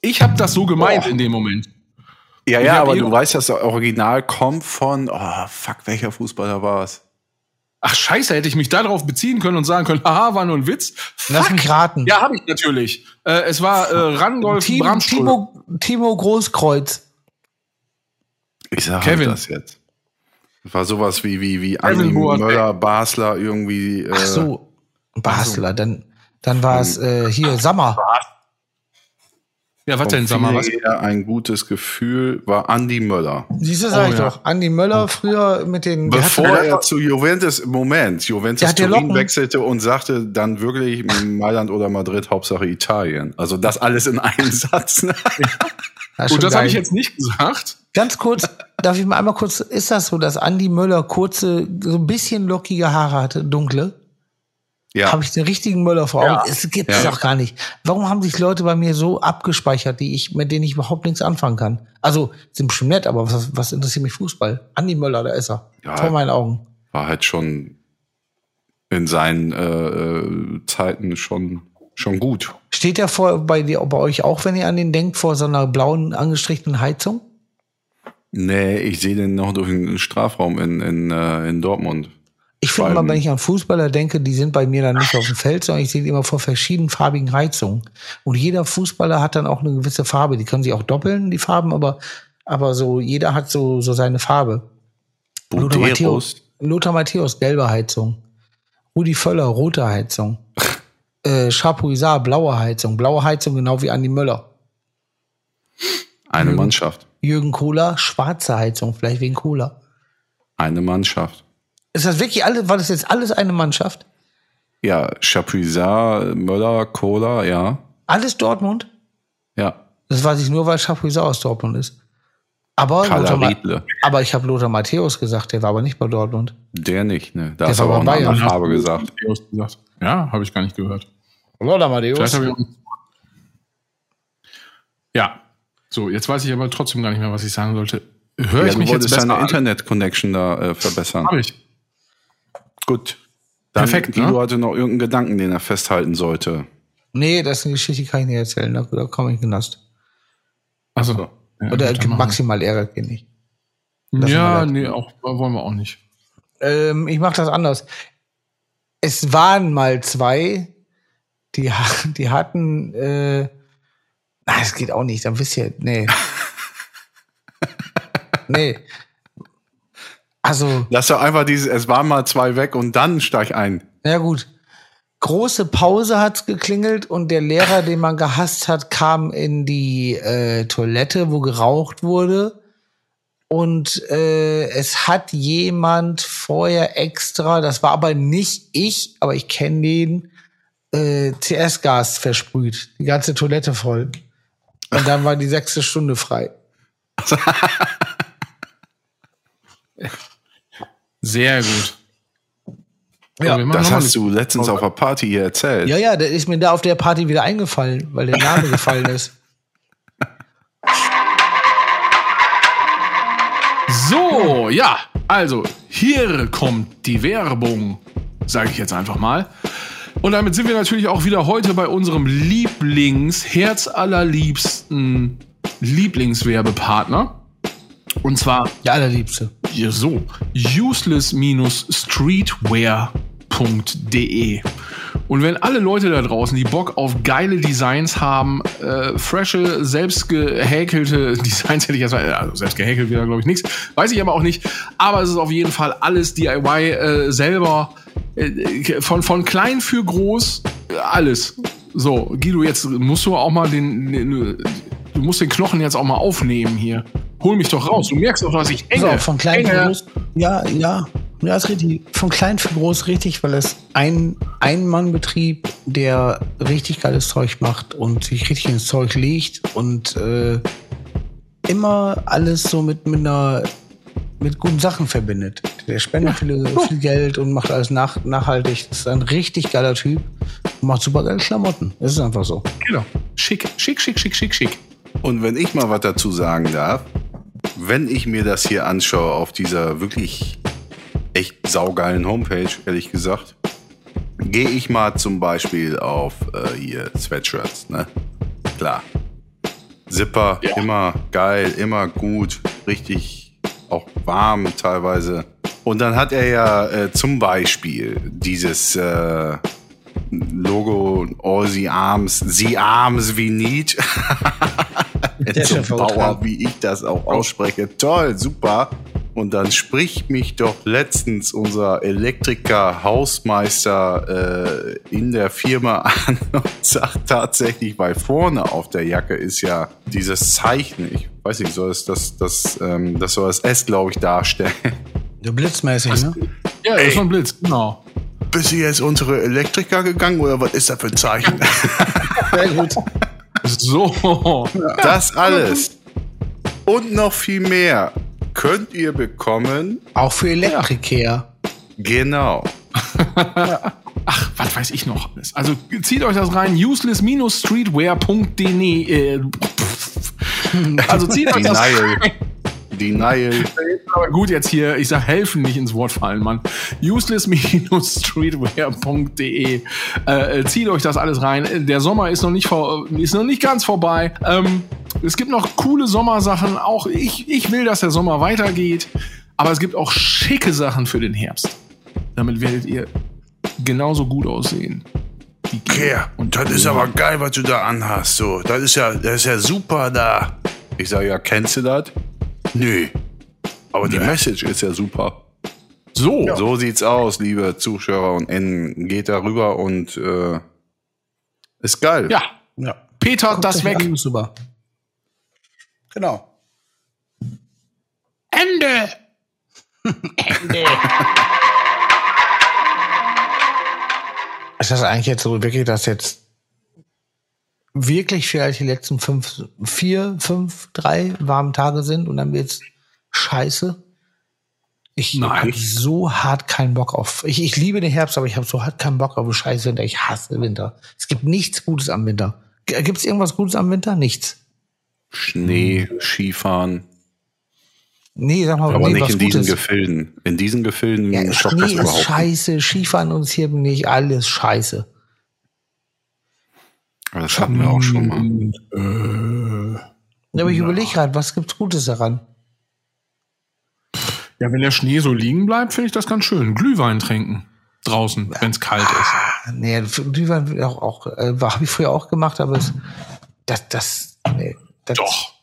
S3: ich habe das so gemeint in dem Moment.
S1: Ja, ja, aber
S3: eh-
S1: du weißt, dass das Original kommt von, oh, fuck, welcher Fußballer war es?
S3: Ach scheiße, hätte ich mich darauf beziehen können und sagen können, haha, war nur ein Witz.
S2: Lass mich raten.
S3: Ja, habe ich natürlich. Äh, es war äh, Rangolf
S2: Timo. Timo, Timo Großkreuz.
S1: Ich sag
S3: Kevin.
S1: halt das jetzt. Das war sowas wie, wie, wie
S3: Boateng.
S1: Möller, Basler, irgendwie. Äh,
S2: Ach so. Basler. Dann, dann war es äh, hier Sammer.
S3: Ja, was denn, sag mal, was?
S1: Ein gutes Gefühl war Andy Möller.
S2: Siehst du, sag
S3: Oh,
S2: ich
S3: ja.
S2: doch. Andi Möller früher mit den.
S1: Bevor er zu Juventus, Moment, Juventus Turin wechselte und sagte dann wirklich Mailand oder Madrid, Hauptsache Italien. Also das alles in einem Satz.
S2: Ja,
S3: Gut, das habe ich jetzt nicht gesagt.
S2: Ganz kurz, darf ich mal einmal kurz, ist das so, dass Andi Möller kurze, so ein bisschen lockige Haare hatte, dunkle?
S1: Ja,
S2: Habe ich den richtigen Möller vor Augen?
S3: Ja.
S2: Es gibt es
S1: Ja.
S2: auch gar nicht. Warum haben sich Leute bei mir so abgespeichert, die ich, mit denen ich überhaupt nichts anfangen kann? Also, sind bestimmt nett, aber was, was interessiert mich Fußball? Andi Möller, da ist er.
S1: Ja.
S2: Vor meinen Augen.
S1: war halt schon in seinen äh, äh, Zeiten schon, schon gut.
S2: Steht der vor bei dir, bei euch auch, wenn ihr an den denkt, vor so einer blauen angestrichenen Heizung?
S1: Nee, ich sehe den noch durch den Strafraum in, in, äh, in Dortmund.
S2: Ich finde mal, wenn ich an Fußballer denke, die sind bei mir dann nicht auf dem Feld, sondern ich sehe die immer vor verschiedenfarbigen Heizungen. Und jeder Fußballer hat dann auch eine gewisse Farbe. Die können sich auch doppeln, die Farben, aber, aber so, jeder hat so, so seine Farbe. Lothar. Matthäus, Lothar Matthäus, gelbe Heizung. Rudi Völler, rote Heizung. äh, Chapuisat, blaue Heizung. Blaue Heizung, genau wie Andi Möller.
S1: Eine
S2: Mhm.
S1: Mannschaft.
S2: Jürgen Kohler, schwarze Heizung, vielleicht wegen Cola.
S1: Eine Mannschaft.
S2: Ist das wirklich alles, war das jetzt alles eine Mannschaft?
S1: Ja, Chapuisat, Möller, Kohler, ja.
S2: Alles Dortmund?
S1: Ja.
S2: Das weiß ich nur, weil Chapuisat aus Dortmund ist. Aber, aber ich habe Lothar Matthäus gesagt, der war aber nicht bei Dortmund.
S1: Der nicht, ne? Da
S2: Der
S1: ist
S2: war
S1: aber auch
S2: bei
S1: eine
S2: Bayern.
S1: andere Farbe gesagt.
S3: Matthäus gesagt. Ja, habe ich gar nicht gehört.
S2: Lothar Matthäus.
S3: Ja. So, jetzt weiß ich aber trotzdem gar nicht mehr, was ich sagen sollte. Höre
S1: Ja,
S3: ich
S1: du
S3: mich jetzt
S1: wolltest
S3: besser
S1: deine? Internet-Connection da äh, verbessern.
S3: Habe ich.
S1: Gut. Dann
S3: Perfekt,
S1: Guido
S3: ne?
S1: hatte noch irgendeinen Gedanken, den er festhalten sollte.
S2: Nee, das ist eine Geschichte, die kann ich nicht erzählen. Da, da komme ich in den Knast.
S3: Achso. Ja,
S2: Oder maximal Ärger nicht. lassen
S3: Ja, nee, auch, wollen wir auch nicht.
S2: Ähm, ich mache das anders. Es waren mal zwei, die, die hatten, äh, na, das geht auch nicht, dann wisst ihr, nee. nee. Also,
S1: Lass doch einfach dieses, es waren mal zwei weg und dann steig ein.
S2: Ja gut. Große Pause hat's geklingelt und der Lehrer, den man gehasst hat, kam in die äh, Toilette, wo geraucht wurde. Und äh, es hat jemand vorher extra, das war aber nicht ich, aber ich kenne den, äh, CS-Gas versprüht. Die ganze Toilette voll. Und dann war die sechste Stunde frei.
S3: Sehr gut.
S2: Ja,
S1: Das hast du letztens auf der Party hier erzählt.
S2: Ja, ja, der ist mir da auf der Party wieder eingefallen, weil der Name gefallen ist.
S3: So, ja, also hier kommt die Werbung, sage ich jetzt einfach mal. Und damit sind wir natürlich auch wieder heute bei unserem Lieblings, herzallerliebsten Lieblingswerbepartner. Und zwar
S2: Der allerliebste.
S3: hier so useless-streetwear.de. Und wenn alle Leute da draußen, die Bock auf geile Designs haben, äh, frische, selbst gehäkelte Designs hätte ich jetzt mal, also selbst gehäkelt wäre glaube ich nichts, weiß ich aber auch nicht, aber es ist auf jeden Fall alles DIY äh, selber, äh, von, von klein für groß, äh, alles. So, Guido, jetzt musst du auch mal den, den du musst den Knochen jetzt auch mal aufnehmen hier. Hol mich doch raus. Du merkst doch, dass ich
S2: So,
S3: enge,
S2: von klein für
S3: enge-
S2: groß. Ja, ja. Ja, ist richtig. Von klein für groß richtig, weil es ein Ein-Mann-Betrieb, der richtig geiles Zeug macht und sich richtig ins Zeug legt und äh, immer alles so mit, mit einer mit guten Sachen verbindet. Der spendet viel, viel Geld und macht alles nach, nachhaltig. Das ist ein richtig geiler Typ und macht super geile Klamotten. Das ist einfach so.
S3: Genau. Schick, schick, schick, schick, schick, schick.
S1: Und wenn ich mal was dazu sagen darf, wenn ich mir das hier anschaue auf dieser wirklich echt saugeilen Homepage, ehrlich gesagt, gehe ich mal zum Beispiel auf äh, hier Sweatshirts, ne? Klar. Zipper,
S3: Ja.
S1: immer geil, immer gut, richtig auch warm teilweise. Und dann hat er ja äh, zum Beispiel dieses äh, Logo All the Arms, the Arms we need.
S2: Der
S1: so. Bauer, wie ich das auch ausspreche. Toll, super. Und dann spricht mich doch letztens unser Elektriker, Hausmeister äh, in der Firma an und sagt tatsächlich, weil vorne auf der Jacke ist ja dieses Zeichen. Ich weiß nicht, soll es das, das, ähm, das soll das S, glaube ich, darstellen.
S2: So blitzmäßig, ne?
S3: Ja, das war ein Blitz, genau.
S1: Bist du jetzt unsere Elektriker gegangen oder was ist das für ein Zeichen?
S2: Sehr gut.
S3: So.
S1: Das alles und noch viel mehr könnt ihr bekommen.
S2: Auch für Elektriker.
S1: Genau.
S3: Ach, was weiß ich noch alles. Also zieht euch das rein, useless-streetwear.de. Äh, also zieht euch das rein.
S1: Denial.
S3: Aber gut, jetzt hier, ich sag helfen, nicht ins Wort fallen, Mann. Useless-streetwear.de. Äh, zieht euch das alles rein. Der Sommer ist noch nicht, vor, ist noch nicht ganz vorbei. Ähm, es gibt noch coole Sommersachen. Auch ich, ich will, dass der Sommer weitergeht. Aber es gibt auch schicke Sachen für den Herbst. Damit werdet ihr genauso gut aussehen.
S1: Kerr, und das ist aber geil, was du da anhast. So, das ist ja, das ist ja super da. Ich sage ja, kennst du das? Nö. Aber die Message ist ja super.
S3: So,
S1: So sieht's aus, liebe Zuschauer und N. Geht da rüber und äh, ist geil.
S3: ja.
S2: Ja.
S3: Peter, das
S2: Guckt
S3: weg.
S2: an, Super. Genau.
S3: Ende.
S2: Ist das eigentlich jetzt so wirklich, dass jetzt wirklich vielleicht die letzten fünf, vier, fünf, drei warmen Tage sind und dann wird's scheiße? Ich habe so hart keinen Bock auf. Ich, ich liebe den Herbst, aber ich habe so hart keinen Bock auf scheiß Winter. Ich hasse Winter. Es gibt nichts Gutes am Winter. G- Gibt's irgendwas Gutes am Winter? Nichts.
S1: Schnee, Skifahren.
S2: Nee, sag mal,
S1: Aber
S2: nee,
S1: nicht in diesen
S2: Gutes.
S1: Gefilden. In diesen Gefilden
S2: Ja, Schnee ist scheiße, Skifahren uns hier nicht, alles scheiße.
S1: Aber das hatten wir auch schon mal.
S2: Ja, aber ich überlege gerade, was gibt's Gutes daran?
S3: Ja, wenn der Schnee so liegen bleibt, finde ich das ganz schön. Glühwein trinken. Draußen, wenn es kalt ist.
S2: Ah, Nee, Glühwein auch, auch äh, habe ich früher auch gemacht, aber es, das, das, nee, das,
S3: Doch.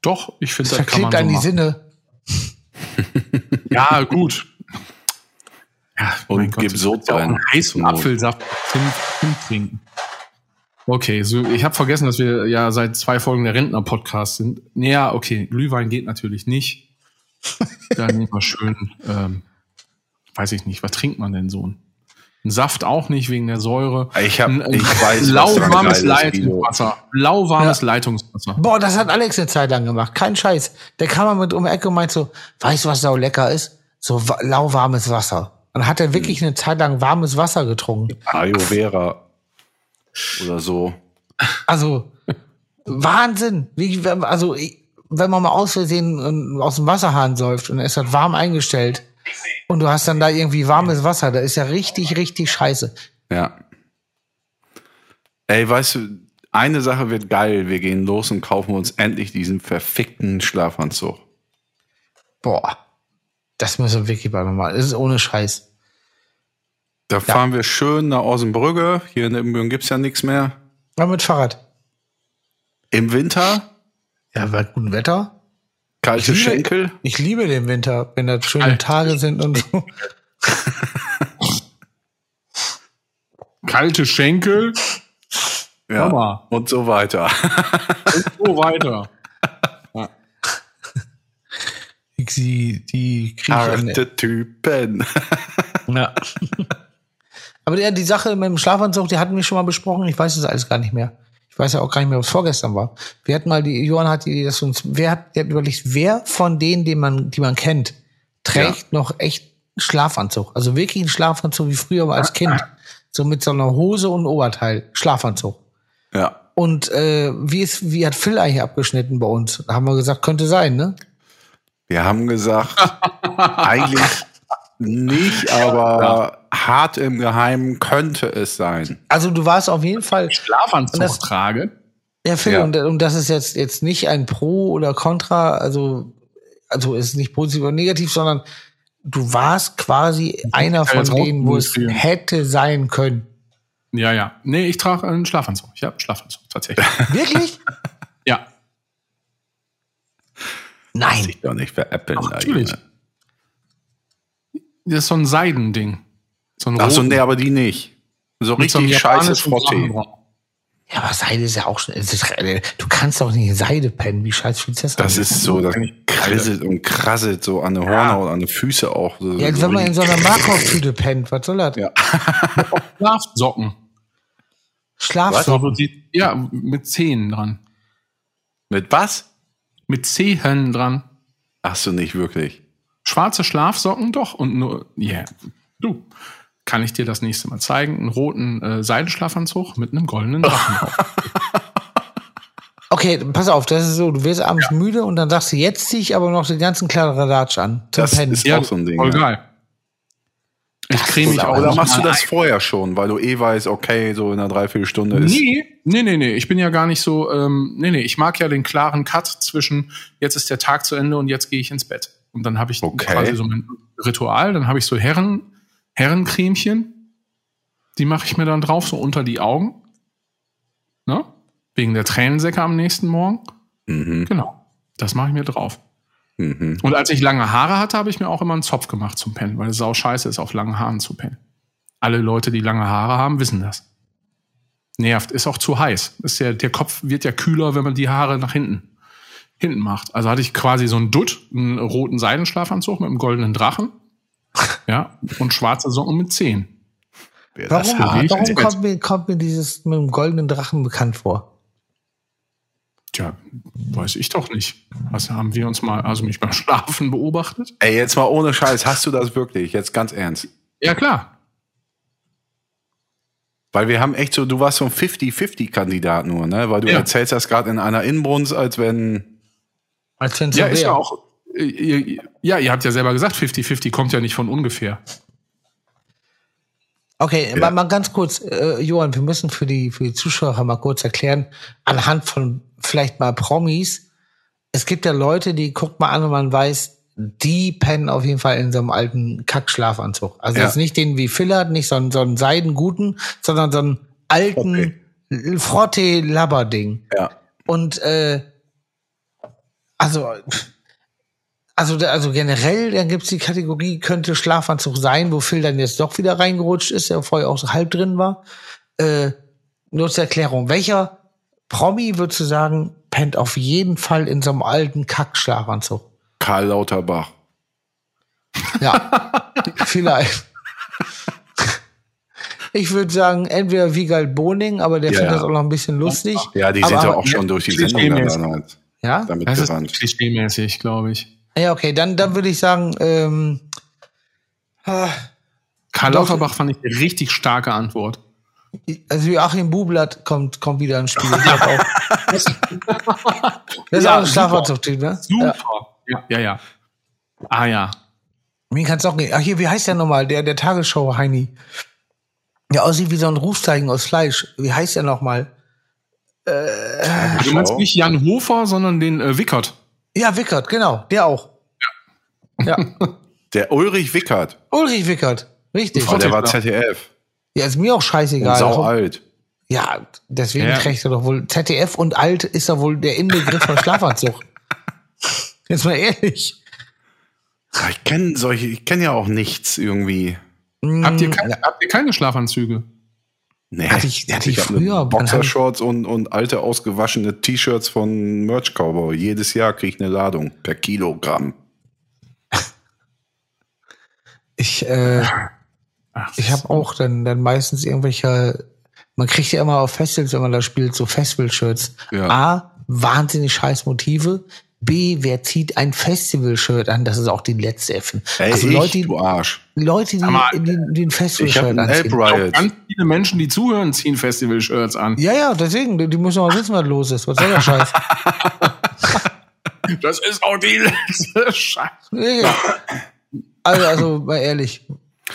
S3: Doch, ich finde,
S2: das
S3: das kann man so
S2: an die
S3: machen.
S2: Sinne.
S3: Ja, gut. Ja,
S1: Und
S3: mein Gott,
S1: gib
S3: auch einen heißen
S1: zum.
S3: Apfelsaft Zimt trinken. Okay, so, ich habe vergessen, dass wir ja seit zwei Folgen der Rentner-Podcast sind. Naja, okay, Glühwein geht natürlich nicht. Da nehmen wir schön, ähm, weiß ich nicht, was trinkt man denn so? Ein Saft auch nicht wegen der Säure.
S1: Ich hab-
S3: Ein- ein
S1: ich weiß,
S3: lauwarmes. Leitungswasser. Lauwarmes Leitungswasser.
S2: Boah, das hat Alex eine Zeit lang gemacht. Kein Scheiß. Der kam mal mit um die Ecke und meint so, weißt du, was sau lecker ist? So wa- lauwarmes Wasser. Und hat er wirklich eine Zeit lang warmes Wasser getrunken.
S1: Ayurveda oder so.
S2: Also, Wahnsinn. Wie, also, wenn man mal aus Versehen ähm, aus dem Wasserhahn säuft und es hat warm eingestellt und du hast dann da irgendwie warmes Wasser, da ist ja richtig, richtig scheiße.
S1: Ja. Ey, weißt du, eine Sache wird geil. Wir gehen los und kaufen uns endlich diesen verfickten Schlafanzug.
S2: Boah. Das müssen wir wirklich mal machen. Das ist ohne Scheiß.
S1: Da fahren wir schön nach Ossenbrügge. Hier in Ibbenbüren gibt's ja nichts mehr.
S2: Aber mit Fahrrad.
S1: Im Winter,
S2: Ja, bei gutem Wetter.
S1: kalte
S2: liebe-
S1: Schenkel.
S2: Ich liebe den Winter, wenn da schöne
S3: Alter.
S2: Tage sind und so.
S3: Kalte Schenkel.
S1: Ja.
S3: Hammer.
S1: Und so weiter.
S3: So weiter.
S2: Die, die kriegen
S1: Harte Typen.
S2: Ja. Aber ja, die Sache mit dem Schlafanzug, die hatten wir schon mal besprochen. Ich weiß es alles gar nicht mehr. Ich weiß ja auch gar nicht mehr, was vorgestern war. Wir hatten mal die, Johann hat die, das uns, wer hat, der hat überlegt, wer von denen, die man, die man kennt, trägt noch echt Schlafanzug? Also wirklich einen Schlafanzug wie früher mal als Kind. So mit so einer Hose und Oberteil. Schlafanzug.
S1: Ja.
S2: Und äh, wie ist, wie hat Phil eigentlich abgeschnitten bei uns? Da haben wir gesagt, könnte sein, ne?
S1: Wir haben gesagt, eigentlich nicht, aber hart im Geheimen könnte es sein.
S2: Also du warst auf jeden Fall
S3: Schlafanzug
S2: das-
S3: trage.
S2: Ja, Phil,
S1: Ja.
S2: Und, und das ist jetzt, jetzt nicht ein Pro oder Contra, also, also ist nicht positiv oder negativ, sondern du warst quasi einer von denen, wo es hätte sein können.
S3: Ja, ja. Nee, ich trage einen Schlafanzug. Ich habe Schlafanzug, tatsächlich.
S2: Wirklich?
S3: ja.
S2: Nein.
S1: Sich doch nicht veräppeln.
S3: Ach, natürlich.
S1: Junge.
S3: Das ist so ein Seidending. So ein
S1: Ach so, nee, aber die nicht. So
S3: mit so
S1: richtig scheiße
S3: japanischen
S1: Frottee.
S2: Ja, aber Seide ist ja auch schon. äh, Du kannst doch nicht in Seide pennen. Wie scheiß fühlt sich das
S1: Das
S2: an?
S1: ist so, das krisselt und krasselt so an den Hornhaut, und an den Füße auch. So,
S2: Ja,
S1: so
S2: wenn man in so einer Markov-Tüte pennt. Was soll das?
S1: Ja.
S3: Schlafsocken.
S2: Schlafsocken.
S3: Ja, mit Zehen dran.
S1: Mit was?
S3: Mit Zehen dran.
S1: Ach so, nicht wirklich.
S3: Schwarze Schlafsocken doch und nur, ja, du, kann ich dir das nächste Mal zeigen. Einen roten äh, Seidenschlafanzug mit einem goldenen Drachen.
S2: Okay, pass auf, das ist so, du wirst abends müde und dann sagst du, jetzt zieh ich aber noch den ganzen Kladderadatsch an.
S1: Das
S2: Pennen.
S1: ist auch so ein Ding.
S3: Voll
S1: ja.
S3: geil. Ich creme mich auch
S1: oder machst du das vorher schon, weil du eh weißt, okay, so in einer Dreiviertelstunde ist.
S3: Nee, nee, nee, nee. Ich bin ja gar nicht so, ähm, nee, nee, ich mag ja den klaren Cut zwischen jetzt ist der Tag zu Ende und jetzt gehe ich ins Bett. Und dann habe ich
S1: Okay.
S3: quasi so mein Ritual, dann habe ich so Herren, Herrencremchen, die mache ich mir dann drauf, so unter die Augen. Ne? Wegen der Tränensäcke am nächsten Morgen.
S1: Mhm,
S3: Genau. Das mache ich mir drauf.
S1: mhm.
S3: Und als ich lange Haare hatte, habe ich mir auch immer einen Zopf gemacht zum Pennen, weil es sau scheiße ist, auf langen Haaren zu pennen. Alle Leute, die lange Haare haben, wissen das. Nervt, ist auch zu heiß. Ist ja, der Kopf wird ja kühler, wenn man die Haare nach hinten, hinten macht. Also hatte ich quasi so einen Dutt, einen roten Seidenschlafanzug mit einem goldenen Drachen. Ja, und schwarze Socken mit
S1: das
S2: Warum, warum kommt, mir, kommt mir dieses mit dem goldenen Drachen bekannt vor?
S3: Tja, weiß ich doch nicht. Was haben wir uns mal, also mich beim Schlafen beobachtet?
S1: Ey, jetzt mal ohne Scheiß, hast du das wirklich? Jetzt ganz ernst.
S3: Ja, klar.
S1: Weil wir haben echt so, du warst so ein 50-50-Kandidat nur, ne? Weil du
S3: Ja.
S1: erzählst das gerade in einer Inbrunst, als wenn.
S2: Als
S3: Ja, ist ja auch. äh, Ihr, ja, ihr habt ja selber gesagt, 50-50 kommt ja nicht von ungefähr.
S2: Okay,
S1: Ja.
S2: mal, mal ganz kurz, äh, Johann, wir müssen für die, für die Zuschauer mal kurz erklären, anhand von vielleicht mal Promis. Es gibt ja Leute, die guckt mal an und man weiß, die pennen auf jeden Fall in so einem alten Kackschlafanzug. Also
S1: Ja.
S2: jetzt nicht den wie Phil hat, nicht so einen, so einen seidenguten, sondern so einen alten Frotte-Labber-Ding.
S1: Ja.
S2: Und äh, also, also, also generell, dann gibt's die Kategorie, könnte Schlafanzug sein, wo Phil dann jetzt doch wieder reingerutscht ist, der vorher auch so halb drin war. Äh, nur zur Erklärung, welcher Promi würdest du sagen, pennt auf jeden Fall in so einem alten Kackschlafanzug?
S1: Karl Lauterbach.
S2: Ja, vielleicht. Ich würde sagen, entweder Wiegald Boning, aber der
S1: Ja,
S2: findet
S1: ja.
S2: das auch noch ein bisschen lustig.
S1: Ja, die
S2: aber,
S1: sind ja auch schon durch die Sendung
S2: Ja?
S1: damit
S3: Das ist
S1: gerannt.
S3: klischee-mäßig, glaube ich.
S2: Ja, okay, dann, dann würde ich sagen, ähm, ah,
S3: Karl
S2: Doch.
S3: Lauterbach fand ich eine richtig starke Antwort.
S2: also Joachim Bublatt kommt, kommt wieder ins Spiel. Das ist
S3: Ja,
S2: auch ein
S3: super.
S2: Schlafanzug-Typ, ne?
S3: Super.
S2: Ja.
S3: Ja, ja, ja. Ah ja.
S2: Mir kann es auch gehen. Ach, hier, wie heißt der nochmal? Der, der Tagesschau, Heini. Der aussieht wie so ein Rufzeichen aus Fleisch. Wie heißt der nochmal?
S3: Du meinst nicht Jan Hofer, sondern den äh, Wickert.
S2: Ja, Wickert, genau. Der auch. Ja.
S1: Der Ulrich Wickert.
S2: Ulrich Wickert. Richtig.
S1: Oh, der war ZDF.
S2: Ja, ist mir auch
S1: Und
S2: scheißegal.
S1: sau alt.
S2: Ja, deswegen
S3: Ja.
S2: kriegt er doch wohl ZDF und alt ist doch wohl der Inbegriff von Schlafanzug. Jetzt mal ehrlich.
S1: Ja, Ich kenne solche, ich kenne ja auch nichts irgendwie.
S3: Habt, ihr keine, habt ihr keine Schlafanzüge?
S1: Nee.
S2: Hatte ich- hatte ich
S1: hab
S2: früher,
S1: Boxershorts und, und alte ausgewaschene T-Shirts von Merch Cowboy. Jedes Jahr krieg ich eine Ladung per Kilogramm.
S2: Ich, äh,
S3: Ach,
S2: ich habe auch dann, dann meistens irgendwelche, man kriegt ja immer auf Festivals, wenn man da spielt, so Festival-Shirts.
S1: Ja.
S2: A, wahnsinnig scheiß Motive. B, wer zieht ein Festival-Shirt an? Das ist auch die letzte F.
S1: Ey,
S2: also
S1: ich,
S2: Leute,
S1: du Arsch.
S2: Leute, die,
S3: mal,
S2: die, die ein
S1: Ich habe
S2: Festival-Shirt anziehen.
S1: Riot.
S3: Ganz viele Menschen, die zuhören, ziehen Festival-Shirts an.
S2: Ja, ja, deswegen, die, müssen mal wissen, was los ist. Was soll der Scheiß?
S3: Das ist auch die letzte Scheiße.
S2: Ja. Also, also, mal ehrlich.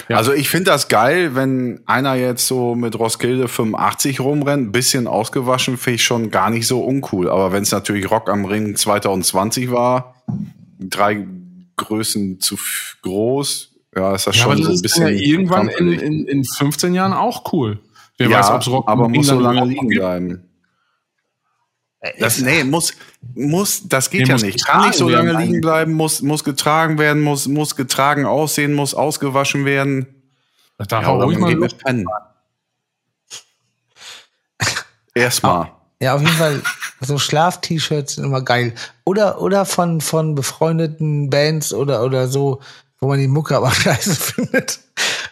S3: Ja.
S1: Also ich finde das geil, wenn einer jetzt so mit Roskilde 85 rumrennt, ein bisschen ausgewaschen, finde ich schon gar nicht so uncool. Aber wenn es natürlich Rock am Ring 2020 war, drei Größen zu groß, ja, ist das
S3: Ja, aber
S1: schon
S3: das
S1: so ein
S3: ist ja
S1: bisschen.
S3: irgendwann in, in, in 15 Jahren auch cool. Wer
S1: ja,
S3: weiß, ob's Rock
S1: aber
S3: am Ring
S1: muss so lange liegen bleiben. Das, nee, muss, muss, das geht
S3: Nee,
S1: ja nicht. Kann nicht so lange
S3: werden
S1: liegen bleiben, muss, muss getragen werden, muss, muss getragen aussehen, muss ausgewaschen werden.
S3: Das darf
S1: Ja,
S3: auch
S1: oder
S3: ruhig
S1: man
S3: mal
S1: geht mit pennen. Erstmal.
S2: Ja, auf jeden Fall, so Schlaf-T-Shirts sind immer geil. Oder, oder von, von befreundeten Bands oder, oder so, wo man die Mucke aber scheiße findet,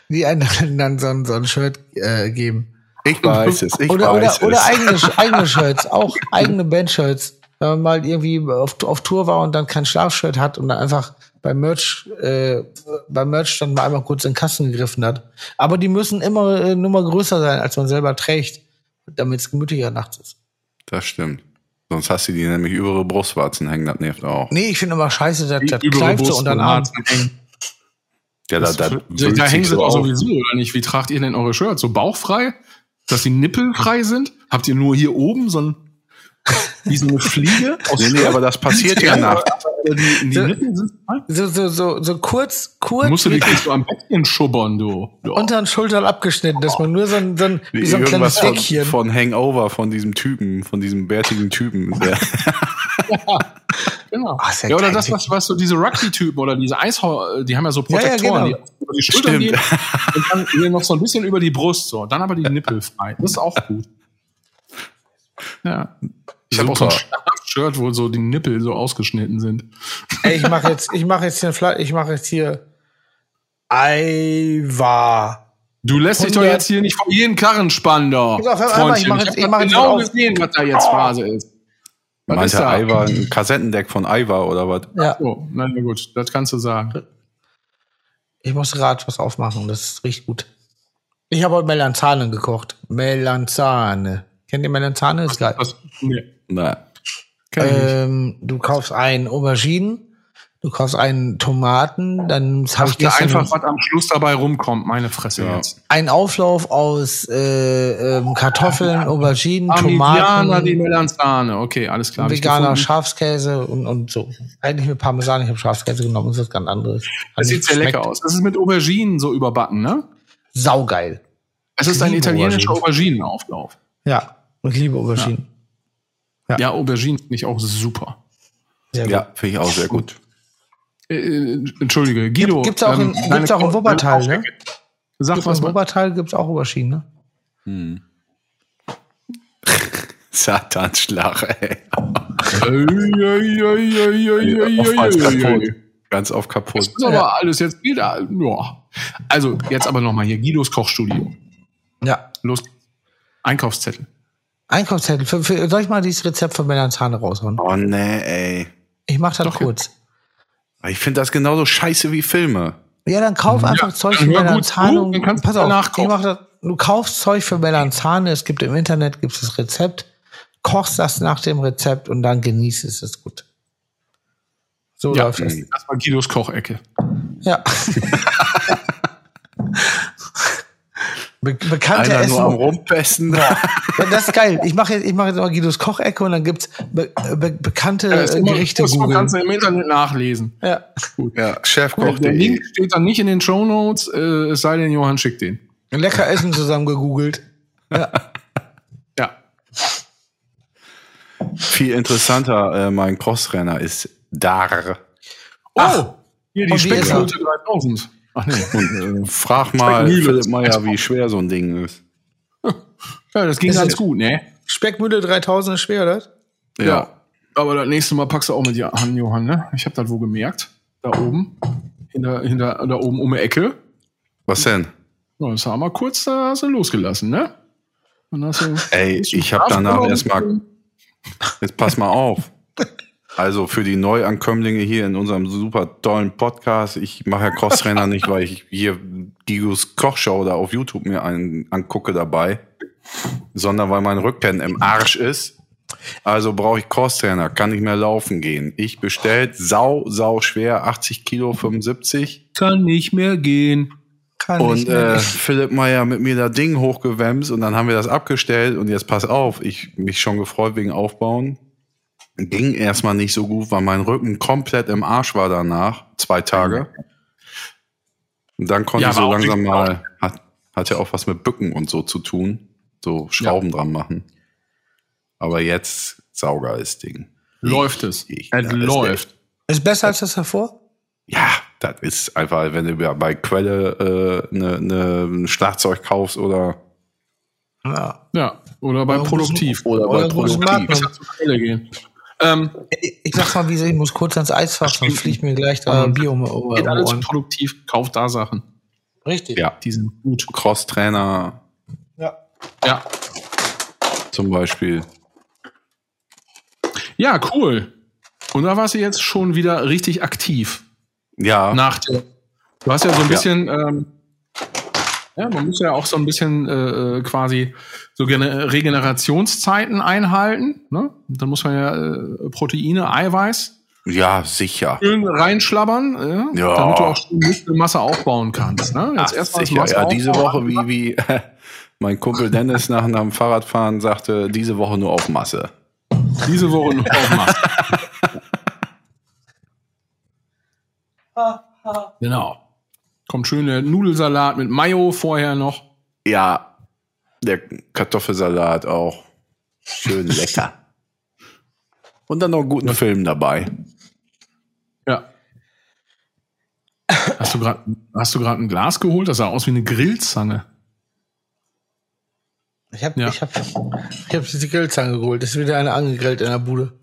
S2: die einem dann so ein, so ein Shirt äh, geben.
S1: Ich weiß es, ich
S2: oder, oder,
S1: weiß
S2: oder
S1: es.
S2: eigene, eigene Shirts, auch eigene Band-Shirts. Wenn man mal irgendwie auf, auf Tour war und dann kein Schlafshirt hat und dann einfach beim Merch, äh, beim Merch dann mal einmal kurz in den Kasten gegriffen hat. Aber die müssen immer äh, nur mal größer sein, als man selber trägt, damit es gemütlicher nachts ist.
S1: Das stimmt. Sonst hast du die nämlich über ihre Brustwarzen hängen, das nervt auch.
S2: Nee, ich finde immer scheiße, das, das kneift so
S3: Brust
S2: unter den
S3: und
S2: Arm.
S1: Ja, da, da,
S3: Da, da
S1: sich
S3: hängen sie
S1: so
S3: doch sowieso, oder nicht? Wie tragt ihr denn eure Shirts? So bauchfrei? Dass die Nippel frei sind? Habt ihr nur hier oben so ein, wie so eine Fliege? Aus
S1: Nee, nee, aber das passiert ja nach.
S3: Die, die Nippel sind frei?
S2: So, so, so, so kurz, kurz
S3: Musst du dich nicht so am Bettchen schubbern, du. Ja.
S2: unter den Schultern abgeschnitten, dass man nur so ein, so ein, wie
S1: Wie
S2: so ein kleines
S1: irgendwas von,
S2: Deckchen.
S1: von Hangover, von diesem Typen, von diesem bärtigen Typen. Der,
S3: Genau.
S2: Ist ja
S3: ja, oder das, was, was so diese Rugby-Typen oder diese Eishau, die haben ja so
S2: Ja, ja,
S3: Protektoren,
S2: genau.
S3: die über die Schultern
S1: Stimmt.
S3: gehen und dann noch so ein bisschen über die Brust, so. Dann aber die Nippel frei. Das ist auch gut. Ja. Ich habe auch so ein. Shirt, wo so die Nippel so ausgeschnitten sind.
S2: Ey, ich mache jetzt, ich mache jetzt hier, Fla- ich mache jetzt hier Aiwa.
S3: Du lässt dich doch
S2: 100
S3: jetzt hier nicht vor jeden Karren spannen, doch.
S2: Einmal, ich
S3: Ich
S2: jetzt-
S3: hab
S2: ich
S3: grad
S2: mach jetzt
S3: genau gesehen, was da jetzt Phase ist. Was ist
S1: meinte
S3: da?
S1: Iva, ein Kassettendeck von Iva oder was?
S2: Ja,
S3: Oh, na ja, gut, das kannst du sagen.
S2: ich muss Rad was aufmachen, das riecht gut. Ich habe heute Melanzane gekocht. Melanzane. Kennt ihr Melanzane? Ist geil.
S3: Was, nee, nicht.
S2: Ähm, du kaufst einen Auberginen, du kaufst einen Tomaten, dann habe ich gestern
S3: einfach, was am Schluss dabei rumkommt, meine Fresse
S1: Ja.
S3: jetzt.
S2: einen Auflauf aus äh, ähm, Kartoffeln, Auberginen, Tomaten,
S3: die Melanzane. Okay, alles klar.
S2: veganer. Schafskäse und, und so. Eigentlich mit Parmesan, ich habe Schafskäse genommen, das ist was ganz anderes.
S3: Das sieht sehr lecker aus. Das ist mit Auberginen so überbacken, ne?
S2: Saugeil.
S3: Es ist ein italienischer Auberginenauflauf.
S2: Ja, ich liebe Auberginen. Ja.
S3: Ja, Auberginen finde ich auch super.
S2: Sehr gut.
S1: ja, finde ich auch sehr gut.
S3: Äh, äh, Entschuldige, Guido.
S2: Gibt's auch in-
S3: deine
S2: gibt's auch in Wuppertal, ne?
S3: Sag
S2: Gibt's
S3: was
S2: Im
S3: mal.
S2: Oberteil gibt's auch Auberginen, ne?
S1: Ey, kaputt.
S3: ey.
S1: Ganz auf kaputt.
S3: Das ist aber alles jetzt wieder. Ja. Also, jetzt aber nochmal hier. Guidos Kochstudio.
S2: Ja.
S3: Los. Einkaufszettel.
S2: Einkaufszettel. Für, für, soll ich mal dieses Rezept von Melanzane raushauen?
S1: Oh nee, ey.
S2: Ich mach das
S3: Doch,
S2: kurz.
S1: Ich finde das genauso scheiße wie Filme.
S2: Ja, dann kauf einfach Zeug für
S3: hör gut
S2: Melanzane.
S3: zu,
S2: und-
S3: dann kannst du
S2: Pass auf, ich mach das, du kaufst Zeug für Melanzane, es gibt im Internet gibt's das Rezept, kochst das nach dem Rezept und dann genießt es, ist gut. So
S3: Ja,
S2: läuft das.
S3: das war Guidos Kochecke.
S2: Ja. Be bekannte
S1: Einer
S2: Essen.
S1: nur am Rumpesten.
S2: Ja, das ist geil. Ich mache jetzt, ich mache jetzt mal Guidos Kochecke und dann gibt's be be bekannte
S3: Ja, immer-
S2: Gerichte
S3: das kannst du im Internet nachlesen.
S2: Ja.
S1: Ja,
S3: Der
S1: Chefkoch.de.
S3: Link steht dann nicht in den Shownotes, äh, es sei denn, Johann schickt den.
S2: Lecker Essen zusammen gegoogelt. Ja.
S3: Ja.
S1: Viel interessanter, äh, mein Crossrenner ist Dar.
S3: Oh, hier die? Speckroute 3000. Ach nee.
S1: Und äh, frag mal. Philipp Meyer, wie schwer so ein Ding ist.
S3: Ja, das ging
S2: Das
S3: ganz gut, ne?
S2: Speckmühle 3000 ist schwer, oder?
S3: Ja. Aber das nächste Mal packst du auch mit dir an, Johann, ne? Ich habe das wo gemerkt. Da oben. Hinter, hinter, da oben um die Ecke.
S1: Was denn?
S3: Ja, das haben wir kurz, da hast du losgelassen, ne? Und hast du,
S1: Ey, ich habe danach erstmal. Jetzt pass mal auf. Also für die Neuankömmlinge hier in unserem super tollen Podcast, ich mache ja Crossrenner nicht, weil ich hier Digos Kochshow da auf YouTube mir einen angucke dabei, sondern weil mein Rücken im Arsch ist. Also brauche ich Crosstrainer, kann nicht mehr laufen gehen. Ich bestellt sau, sau schwer, 80 Kilo, 75.
S3: Kann nicht mehr gehen.
S2: Kann
S1: Und
S2: nicht mehr.
S1: äh, Philipp Meyer mit mir das Ding hochgewämst und dann haben wir das abgestellt und jetzt pass auf, ich mich schon gefreut wegen Aufbauen. Ging erstmal nicht so gut, weil mein Rücken komplett im Arsch war danach, zwei Tage. Und dann konnte
S3: Ja,
S1: ich so langsam mal, hat, hat ja auch was mit Bücken und so zu tun, so Schrauben dran machen. Aber jetzt saugeiles Ding.
S3: Läuft es.
S1: Ich-
S3: Es
S1: ja, es-
S3: läuft.
S2: Ist besser als das davor?
S1: Ja, das ist einfach, wenn du bei Quelle äh, ne, ne, ein Schlagzeug kaufst oder
S2: Ja.
S3: Ja. Oder bei
S2: Oder
S3: Produktiv.
S1: oder bei
S2: Oder großes
S1: Produktiv.
S3: Quelle gehen. Ähm,
S2: Ich, sag mal, wie ich muss kurz ans Eisfach, sonst fliegt mir gleich da ein Bier um, um,
S3: geht alles
S2: Ohren.
S3: produktiv, kauft da Sachen.
S2: Richtig.
S1: Ja,
S3: Die sind gut.
S1: Crosstrainer
S2: ja.
S3: Ja.
S1: zum Beispiel.
S3: Ja, cool. Und da warst du jetzt schon wieder richtig aktiv.
S1: Ja,
S3: Nach der, du hast ja so ein bisschen, ähm, ja, man muss ja auch so ein bisschen äh, äh, quasi so Gene- Regenerationszeiten einhalten. Ne? Dann muss man ja äh, Proteine, Eiweiß
S1: ja, sicher.
S3: schön reinschlabbern, äh,
S1: Ja.
S3: damit du auch schön Muskelmasse aufbauen kannst. Ne? Jetzt
S1: Ach,
S3: erstmal das
S1: sicher.
S3: Masse
S1: Ja, diese. Woche, wie, wie mein Kumpel Dennis nach einem Fahrradfahren sagte, diese Woche nur auf Masse.
S3: Diese Woche noch aufmachen. genau. Kommt schön der Nudelsalat mit Mayo vorher noch.
S1: Ja, der Kartoffelsalat auch. Schön lecker. Und dann noch einen guten Film dabei.
S3: Ja. Hast du gerade hast du gerade ein Glas geholt? Das sah aus wie eine Grillzange.
S2: Ich habe
S3: Ja.
S2: ich hab, ich hab diese Grillzange geholt. Es ist wieder eine angegrillt in der Bude.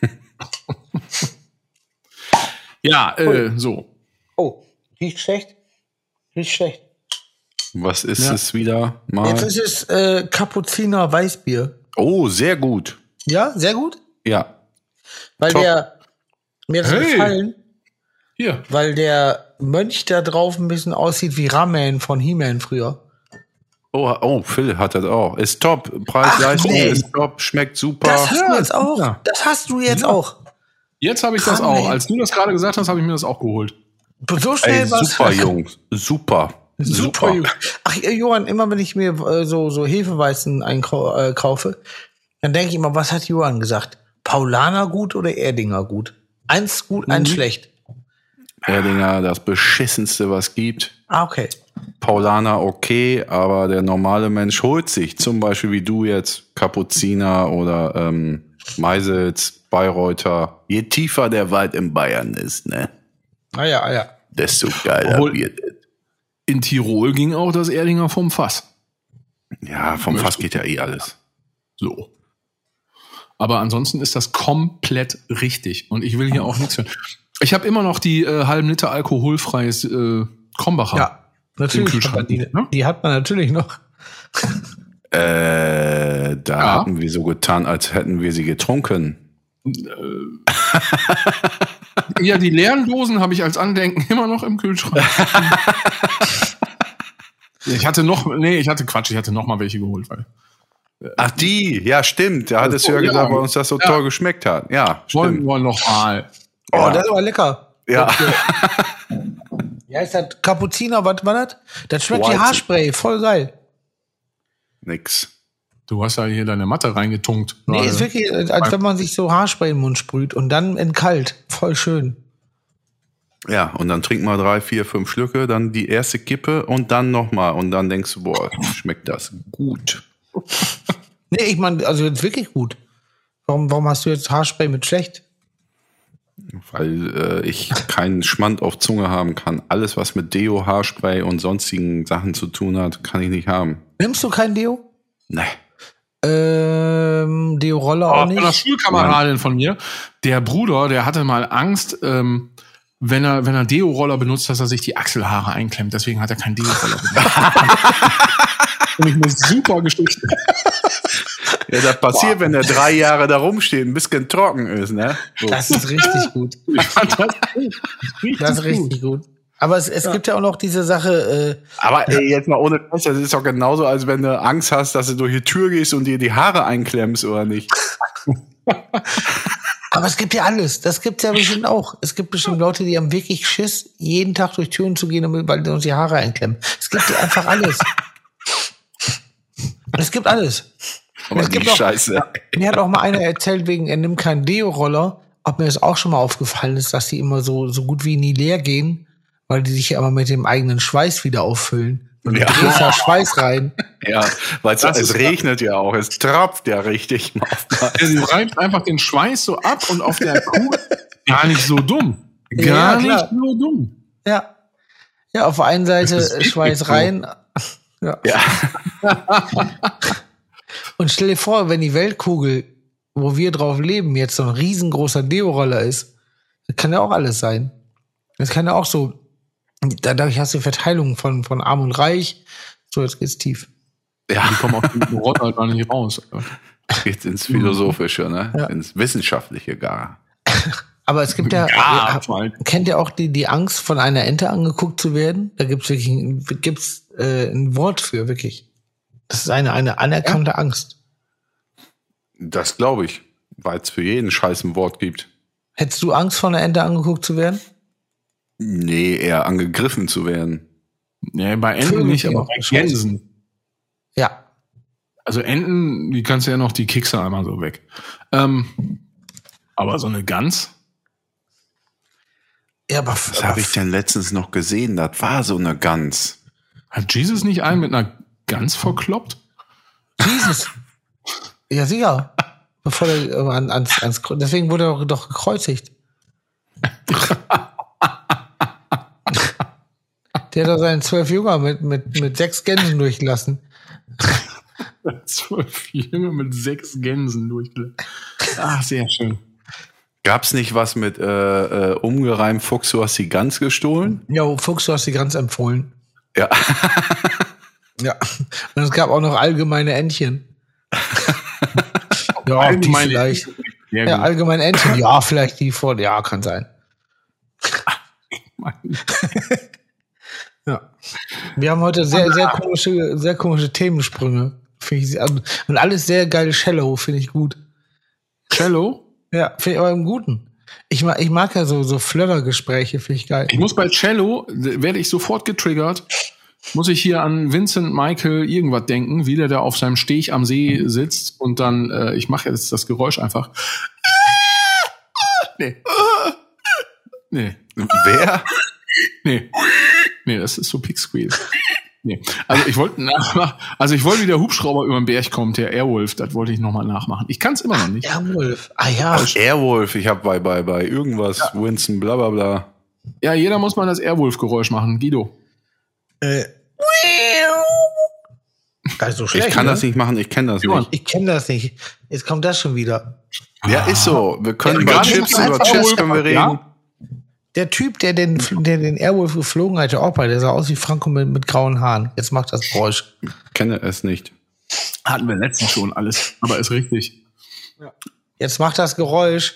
S3: Ja, äh, so.
S2: Oh, riecht schlecht. Riecht schlecht.
S1: Was ist
S3: Ja.
S1: es wieder mal?
S2: Jetzt ist es äh, Kapuziner Weißbier.
S1: Oh, sehr gut.
S2: Ja, sehr gut.
S1: Ja.
S2: Weil
S1: Top.
S2: der mir hat es
S3: Hey.
S2: gefallen,
S3: Hier.
S2: weil der Mönch da drauf ein bisschen aussieht wie Ramen von He-Man früher.
S1: Oh, oh, Phil hat das auch. Ist top. Preis,
S2: Ach,
S1: Leistung
S2: nee.
S1: ist top. Schmeckt super.
S2: Das hast
S3: Ja,
S2: du jetzt auch.
S3: ja.
S2: Das hast du jetzt
S3: Ja.
S2: auch.
S3: Jetzt habe ich das
S2: Ramen.
S3: auch. Als du das gerade gesagt hast, habe ich mir das auch geholt.
S2: So schnell
S1: Ey,
S2: war's.
S1: super, Jungs. Super.
S2: Super. Jungs. Ach, äh, Johann, immer wenn ich mir äh, so, so Hefeweizen einkaufe, äh, dann denke ich immer, was hat Johann gesagt? Paulaner gut oder Erdinger gut? Eins gut, eins
S3: Mhm.
S2: schlecht.
S1: Erdinger, das beschissenste, was gibt.
S2: Ah, okay.
S1: Paulaner okay, aber der normale Mensch holt sich, zum Beispiel wie du jetzt, Kapuziner oder ähm, Meisels, Bayreuther. Je tiefer der Wald in Bayern ist, ne,
S2: Ah ja, ah ja.
S1: desto geiler
S3: Obwohl-
S1: wird es.
S3: In Tirol ging auch das Erdinger vom Fass.
S1: Ja, vom Fass geht ja eh alles.
S3: So. Aber ansonsten ist das komplett richtig. Und ich will hier auch nichts hören. Ich habe immer noch die äh, halben Liter alkoholfreies äh, Krombacher.
S2: Ja, natürlich. Die,
S3: ne?
S2: die hat man natürlich noch.
S1: Äh, da
S3: Ja.
S1: hatten wir so getan, als hätten wir sie getrunken.
S3: Ja, die leeren Dosen habe ich als Andenken immer noch im Kühlschrank. ich hatte noch, nee, ich hatte Quatsch, ich hatte noch mal welche geholt, weil
S1: Ach, die, ja, stimmt. Da hattest du ja
S3: ja.
S1: gesagt, weil uns das so
S3: Ja.
S1: toll geschmeckt hat. Ja,
S3: wollen
S1: stimmt.
S3: wir noch mal.
S2: Oh,
S1: Ja.
S2: das ist aber lecker.
S1: Ja.
S2: Ja, ist das Kapuziner, was war das? Das schmeckt wie. Haarspray, voll geil.
S1: Nix.
S3: Du hast ja hier deine Matte reingetunkt.
S2: Nee,
S3: gerade.
S2: ist wirklich, äh, als wenn man sich so Haarspray im Mund sprüht und dann in kalt. Voll schön.
S1: Ja, und dann trink mal drei, vier, fünf Schlücke, dann die erste Kippe und dann nochmal. Und dann denkst du, boah, schmeckt das gut.
S2: Nee, ich meine, also jetzt wirklich gut. Warum, warum hast du jetzt Haarspray mit schlecht?
S1: Weil äh, ich keinen Schmand auf Zunge haben kann. Alles, was mit Deo, Haarspray und sonstigen Sachen zu tun hat, kann ich nicht haben.
S2: Nimmst du kein Deo?
S1: Nee.
S2: Ähm, Deo-Roller auch
S3: Aber von einer
S2: nicht?
S3: Schulkameradin von mir, der Bruder, der hatte mal Angst, ähm, wenn er, wenn er Deo-Roller benutzt, dass er sich die Achselhaare einklemmt. Deswegen hat er keinen Deo-Roller benutzt. Finde ich eine super Geschichte.
S1: Ja, das passiert, wenn der drei Jahre da rumsteht, ein bisschen trocken ist, ne? So.
S2: Das ist richtig gut.
S3: Das
S2: Das ist richtig gut. Aber es, es gibt ja auch noch diese Sache, äh,
S1: Aber ey, jetzt mal ohne Scheiß, das ist doch genauso, als wenn du Angst hast, dass du durch die Tür gehst und dir die Haare einklemmst, oder nicht?
S2: aber es gibt ja alles. Das gibt's ja bestimmt auch. Es gibt bestimmt Leute, die haben wirklich Schiss, jeden Tag durch Türen zu gehen, damit- weil die uns die Haare einklemmen. Es gibt ja einfach alles. Es gibt alles.
S1: Aber
S2: Es gibt auch-
S1: Scheiße.
S2: Mir hat auch mal einer erzählt, wegen er nimmt keinen Deo-Roller, ob mir das auch schon mal aufgefallen ist, dass die immer so, so gut wie nie leer gehen, weil die sich ja immer mit dem eigenen Schweiß wieder auffüllen. Und
S1: Ja.
S2: da Schweiß rein.
S1: Ja, weil es
S3: ist-
S1: regnet ja auch. Es tropft ja richtig.
S3: Sie reibt einfach den Schweiß so ab und auf der Kugel gar nicht so dumm. Gar
S2: Ja,
S3: nicht so dumm.
S2: Ja. Ja, auf der einen Seite Schweiß
S3: so.
S2: rein. Ja.
S1: Ja.
S2: Und stell dir vor, wenn die Weltkugel, wo wir drauf leben, jetzt so ein riesengroßer Deo-Roller ist, das kann ja auch alles sein. Das kann ja auch so, dadurch hast du Verteilung von, von Arm und Reich. So, jetzt geht's tief.
S1: Ja,
S3: Die kommen auf den Rotter halt gar nicht raus.
S1: geht's ins Philosophische, ne?
S2: Ja.
S1: Ins Wissenschaftliche gar.
S2: Aber es gibt ja,
S3: Ja,
S2: ja
S3: allem.
S2: kennt ihr auch die, die Angst, von einer Ente angeguckt zu werden? Da gibt's wirklich ein, gibt's, äh, ein Wort für, wirklich. Das ist eine, eine anerkannte Angst.
S1: Das glaube ich, weil es für jeden Scheiß ein Wort gibt.
S2: Hättest du Angst, von einer Ente angeguckt zu werden?
S1: Nee, eher angegriffen zu werden.
S3: Nee, bei Enten nicht, aber bei. Gänsen.
S2: Ja.
S3: Also Enten, die kannst du ja noch die Kickse einmal so weg. Ähm, aber so eine Gans?
S2: Ja, aber,
S1: Was habe ich denn letztens noch gesehen? Das war so eine Gans.
S3: Hat Jesus nicht einen mit einer Gans verkloppt?
S2: Jesus. Ja, sicher. Bevor er äh, an, ans, ans, deswegen wurde er doch, doch gekreuzigt. Der hat doch seinen zwölf Jünger mit, mit, mit sechs Gänsen durchgelassen.
S3: Zwölf Jünger mit sechs Gänsen durchgelegt. Ach, sehr schön.
S1: Gab's nicht was mit äh, äh, umgereimt Fuchs, du hast die Gans gestohlen?
S2: Ja, Fuchs, du hast die ganz empfohlen.
S1: Ja.
S2: Ja. Und es gab auch noch allgemeine Entchen. ja, die
S3: Allgemeine
S2: vielleicht. Ja, allgemeine Entchen. Ja, vielleicht die vor. Ja, kann sein. Ja. Wir haben heute sehr, sehr komische, sehr komische Themensprünge. Finde ich, sehr- und alles sehr geile Shallow, finde ich gut.
S3: Cello?
S2: Ja, finde ich aber im Guten. Ich mag, ich mag ja so, so Flirtergespräche, finde ich geil.
S3: Ich muss bei Cello, werde ich sofort getriggert, muss ich hier an Vincent Michael irgendwas denken, wie der da auf seinem Steg am See sitzt und dann, äh, ich mache jetzt das Geräusch einfach. Nee. Nee.
S1: Wer?
S3: Nee. Nee, das ist so Pig Squeal. Nee. Also ich wollte nachmachen, also ich wollte, wie der Hubschrauber über den Berg kommt, der Airwolf, das wollte ich nochmal nachmachen. Ich kann es immer noch nicht.
S2: Ja, Wolf. Ah ja.
S1: Airwolf, ich habe bei, bei, bei irgendwas, Winston, bla bla bla.
S3: Ja, jeder muss mal das Airwolf-Geräusch machen. Guido.
S2: Äh. Gar nicht so schlecht.
S1: Ich kann
S2: ne?
S1: das nicht machen, ich kenne das nicht.
S2: Ich kenne das nicht. Jetzt kommt das schon wieder.
S1: Ja, ist so. Wir können
S3: Ja,
S1: über Chips, über Chips
S3: Airwolf,
S1: können wir reden.
S3: ja?
S2: Der Typ, der den, der den Airwolf geflogen hatte, auch bei, der sah aus wie Franco mit, mit grauen Haaren. Jetzt macht das Geräusch.
S1: Kenne es nicht.
S3: Hatten wir letztens schon alles, aber ist richtig.
S2: Jetzt macht das Geräusch.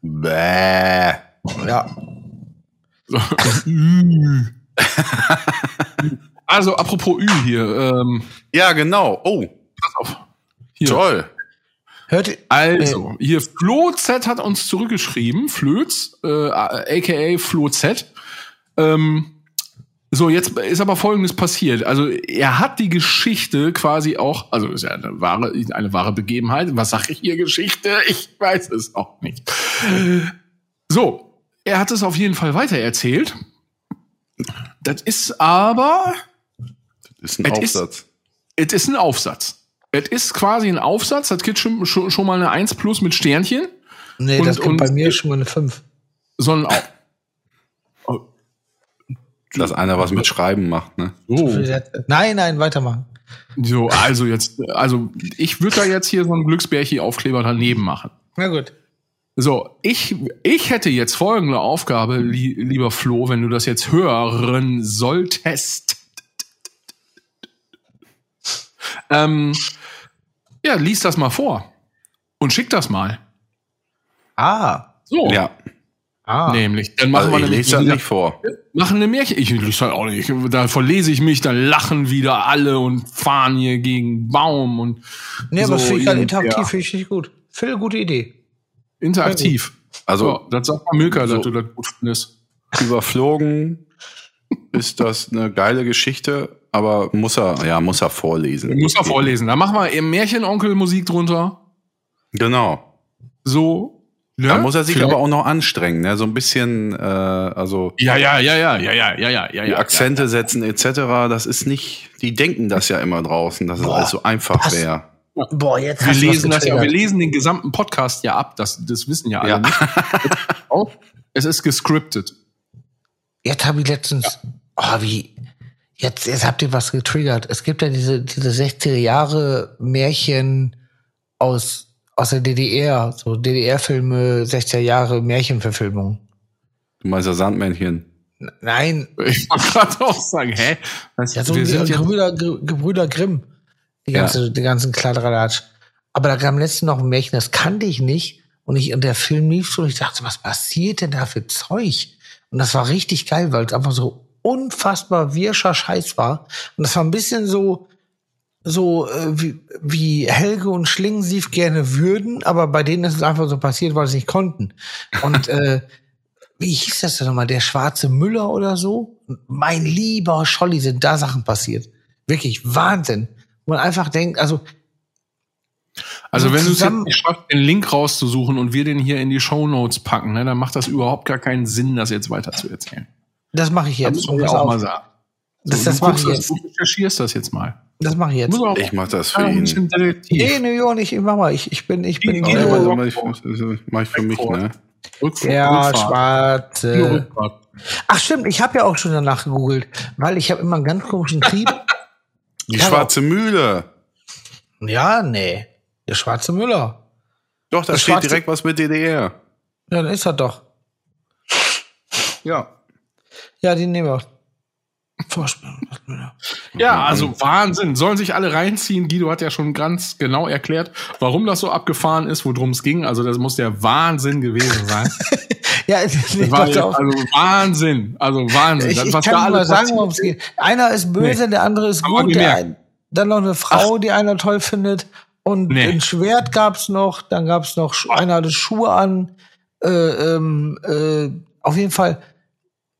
S1: Bäh.
S2: Ja.
S3: Also, apropos Ü hier. Ähm,
S1: Ja, genau. Oh,
S3: pass auf. Hier.
S1: toll.
S2: Hört ihr?
S3: Also, hier Flo Z hat uns zurückgeschrieben, Flöz, äh, aka Flo Z. Ähm, so, jetzt ist aber Folgendes passiert. Also, er hat die Geschichte quasi auch, also ist ja eine wahre, eine wahre Begebenheit. Was sag ich hier Geschichte? Ich weiß es auch nicht. So, er hat es auf jeden Fall weitererzählt. Das ist aber
S1: Ist ein Aufsatz.
S3: es ist ein Aufsatz. Es ist quasi ein Aufsatz, das gibt schon, schon, schon mal eine 1 plus mit Sternchen,
S2: Nee,
S3: Und-
S2: das gibt
S3: und-
S2: bei mir schon mal eine 5.
S3: sondern auch. Oh,
S1: Dass einer was mit Schreiben macht, ne?
S3: so,
S2: Nein, nein, weitermachen.
S3: so, also jetzt, also ich würde da jetzt hier so einen Glücksbärchi-Aufkleber daneben machen.
S2: Na gut.
S3: So, ich, ich hätte jetzt folgende Aufgabe, li lieber Flo, wenn du das jetzt hören solltest. Ähm, ja, lies das mal vor und schick das mal.
S2: Ah.
S3: So,
S1: Ja.
S2: Ah.
S3: nämlich. Dann machen
S1: Also
S3: wir
S1: ich
S3: nämlich
S1: lese das nicht vor.
S3: machen eine Märchen. Ich lese halt auch nicht. Da verlese ich mich, dann lachen wieder alle und fahren hier gegen Baum und
S2: Nee, aber
S3: so
S2: finde ich
S3: irgendwie,
S2: interaktiv,
S3: ja.
S2: finde ich richtig gut. Phil, gute Idee.
S3: interaktiv.
S1: Also
S3: So, das sagt mal Milka,
S1: So.
S3: dass du das gut findest.
S1: überflogen ist das eine geile Geschichte, aber muss er, ja, muss er vorlesen.
S3: Muss er vorlesen. Da machen wir eben Märchenonkel-Musik drunter.
S1: Genau.
S3: So. Ne?
S1: Da muss er sich
S3: Vielleicht-
S1: aber auch noch anstrengen, ne? So ein bisschen, äh, also
S3: Ja, ja, ja, ja, ja, ja, ja, ja, ja.
S1: die
S3: ja,
S1: Akzente setzen etc. Das ist nicht, die denken das ja immer draußen, dass es
S2: Boah,
S1: alles so einfach wäre.
S2: Boah, jetzt
S3: Wir lesen das ja, wir lesen den gesamten Podcast ja ab. Das, das wissen ja alle
S1: Ja.
S3: nicht. Es ist gescriptet.
S2: Jetzt habe ich letztens, oh, wie, jetzt, jetzt habt ihr was getriggert. Es gibt ja diese, diese 60er Jahre Märchen aus, aus der DDR, so DDR-Filme, 60er Jahre Märchenverfilmung.
S1: Du meinst ja Sandmännchen.
S2: Nein,
S3: Ich wollte gerade auch sagen, hä? Was,
S2: ja, so
S3: wir
S2: die
S3: sind
S2: Gebrüder, Ge- Gebrüder Grimm. Die,
S1: Ja.
S2: ganze, die ganzen Kladderadatsch. Aber da kam letztens noch ein Märchen, das kannte ich nicht. Und, ich, und der Film lief so und ich dachte, was passiert denn da für Zeug? Und das war richtig geil, weil es einfach so unfassbar wirscher Scheiß war. Und das war ein bisschen so, so äh, wie, wie Helge und Schlingensief gerne würden, aber bei denen ist es einfach so passiert, weil sie nicht konnten. Und äh, wie hieß das denn nochmal? Der schwarze Müller oder so? Mein lieber Scholli, sind da Sachen passiert. Wirklich Wahnsinn. Man einfach denkt, also
S3: also wenn du es jetzt nicht schaffst, den Link rauszusuchen und wir den hier in die Shownotes packen, ne, dann macht das überhaupt gar keinen Sinn, das jetzt weiter zu erzählen.
S2: Das mache ich
S3: Das
S2: jetzt.
S3: muss ja
S2: pass
S3: auch mal sagen.
S2: Das,
S3: So,
S2: das
S3: du,
S2: mache ich jetzt.
S3: das, du recherchierst das jetzt mal.
S2: Das mache ich jetzt.
S3: Muss auch
S1: Ich mach das für ihn.
S2: Nee, nee, Jo, nicht. Ich mach mal. Ich, ich bin, ich bin.
S3: Du
S1: Also,
S3: mal.
S1: mach ich, mach ich für mich, ne?
S3: Rückf-
S2: ja,
S3: Rückfahrt.
S2: schwarze.
S3: Rückfahrt.
S2: Ach stimmt, ich habe ja auch schon danach gegoogelt, weil ich habe immer einen ganz komischen Trieb.
S1: Die
S2: Ja,
S1: schwarze Mühle.
S2: ja, nee. Der schwarze Müller.
S1: Doch, da
S2: Das
S1: steht
S2: schwarze-
S1: direkt was mit DDR.
S2: Ja, dann ist er doch.
S1: Ja.
S2: Ja, den nehmen wir. Vorspielen.
S3: Ja, also Wahnsinn. Sollen sich alle reinziehen. Guido hat ja schon ganz genau erklärt, warum das so abgefahren ist, worum es ging. Also das muss der Wahnsinn gewesen sein.
S2: Ja, nee,
S3: War also Wahnsinn. Also Wahnsinn.
S2: Ich, ich
S3: was
S2: kann mal sagen, worum es geht. Einer ist böse,
S3: Nee.
S2: der andere ist
S3: Haben wir
S2: gut. Ein, dann noch eine Frau, die einer toll findet. Und
S3: Nee.
S2: ein Schwert gab's noch. Dann gab's noch, Schu- einer hatte Schuhe an. Äh, ähm, äh, auf jeden Fall,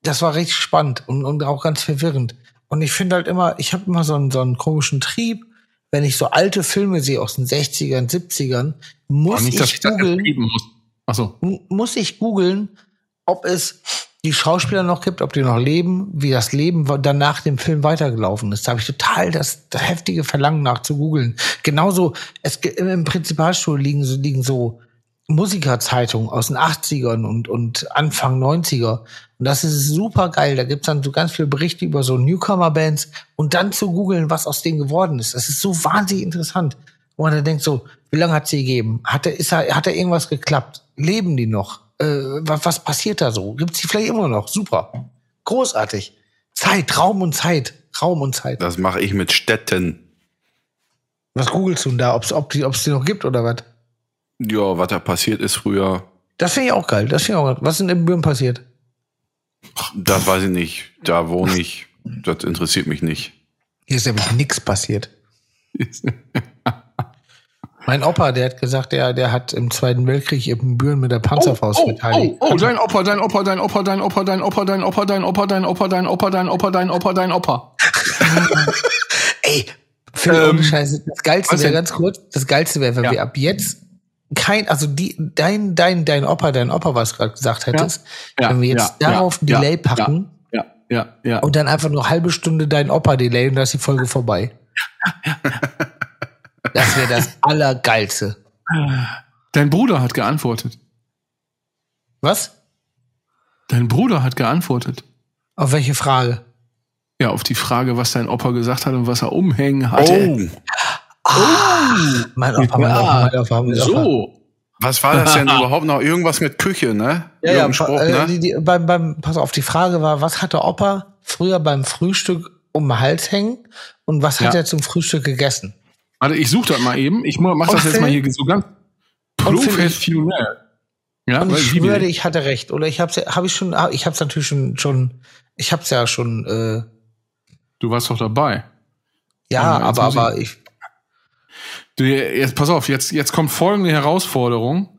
S2: das war richtig spannend und, und auch ganz verwirrend. Und ich finde halt immer, ich habe immer so einen, so einen komischen Trieb, wenn ich so alte Filme sehe aus den 60ern, 70ern, muss
S3: nicht,
S2: ich googeln,
S3: muss.
S2: M- muss ich googeln, ob es die Schauspieler noch gibt, ob die noch leben, wie das Leben dann nach dem Film weitergelaufen ist. Da habe ich total das, das heftige Verlangen nach zu googeln. Genauso, es im Prinzipalstuhl liegen so, liegen so Musikerzeitungen aus den 80ern und, und Anfang 90er. Und das ist super geil. Da gibt's dann so ganz viele Berichte über so Newcomer-Bands und dann zu googeln, was aus denen geworden ist. Das ist so wahnsinnig interessant. Wo man dann denkt so, wie lange hat sie gegeben? Hat, er, ist er, hat da irgendwas geklappt? Leben die noch? Äh, was, was passiert da so? Gibt's die vielleicht immer noch? Super. Großartig. Zeit, Raum und Zeit. Raum und Zeit.
S1: Das mache ich mit Städten.
S2: Was googelst du denn da? Ob's, ob die, ob's die noch gibt oder was?
S1: Ja, was da passiert ist früher,
S2: Das finde ich auch geil. Das finde ich auch geil. Was ist denn in Birn passiert?
S1: das weiß ich nicht. Da wohne ich. Das interessiert mich nicht.
S2: Hier ist nämlich nichts passiert. Mein Opa, der hat gesagt, der, der hat im Zweiten Weltkrieg in Büren mit der Panzerfaust
S3: oh,
S2: verteidigt.
S3: oh, oh, dein Opa, dein Opa, dein Opa, dein Opa, dein Opa, dein Opa, dein Opa, dein Opa, dein Opa, dein Opa, dein Opa, dein Opa.
S2: Ey, Phil,
S3: Ähm,
S2: Scheiße. Das Geilste wäre ganz kurz, das Geilste wäre, wenn wir ab jetzt kein, also die, dein, dein, dein Opa, dein Opa, was du gerade gesagt hättest,
S3: Ja,
S2: wenn wir jetzt
S3: ja,
S2: darauf ein
S3: ja,
S2: Delay
S3: ja,
S2: packen
S3: Ja, ja, ja.
S2: und dann einfach nur halbe Stunde dein Opa Delay und dann ist die Folge vorbei. Das wäre das Allergeilste.
S3: Dein Bruder hat geantwortet.
S2: Was?
S3: Dein Bruder hat geantwortet.
S2: Auf welche Frage?
S3: Ja, auf die Frage, was dein Opa gesagt hat und was er umhängen hatte.
S1: Oh,
S2: Mein Opa, mein Opa, mein Opa, mein Opa.
S3: so.
S1: was war das denn überhaupt noch? Irgendwas mit Küche, ne?
S2: Ja, ja,
S1: Spruch,
S2: äh,
S1: ne?
S2: die, die, beim, beim, pass auf, die Frage war, was hatte Opa früher beim Frühstück um den Hals hängen und was hat
S3: Ja.
S2: er zum Frühstück gegessen?
S3: Warte, ich suche das mal eben. Ich mach
S2: Und
S3: das jetzt
S2: Phil?
S3: mal hier so ganz
S2: Und
S3: professionell. Ja,
S2: Und ich schwöre, ich hatte recht. Oder ich hab's, ja- hab ich schon, ich hab's natürlich schon, schon, ich hab's ja schon, äh,
S3: du warst doch dabei.
S2: ja,
S3: Und jetzt
S2: aber, aber ich,
S3: Du, jetzt pass auf, jetzt, jetzt kommt folgende Herausforderung.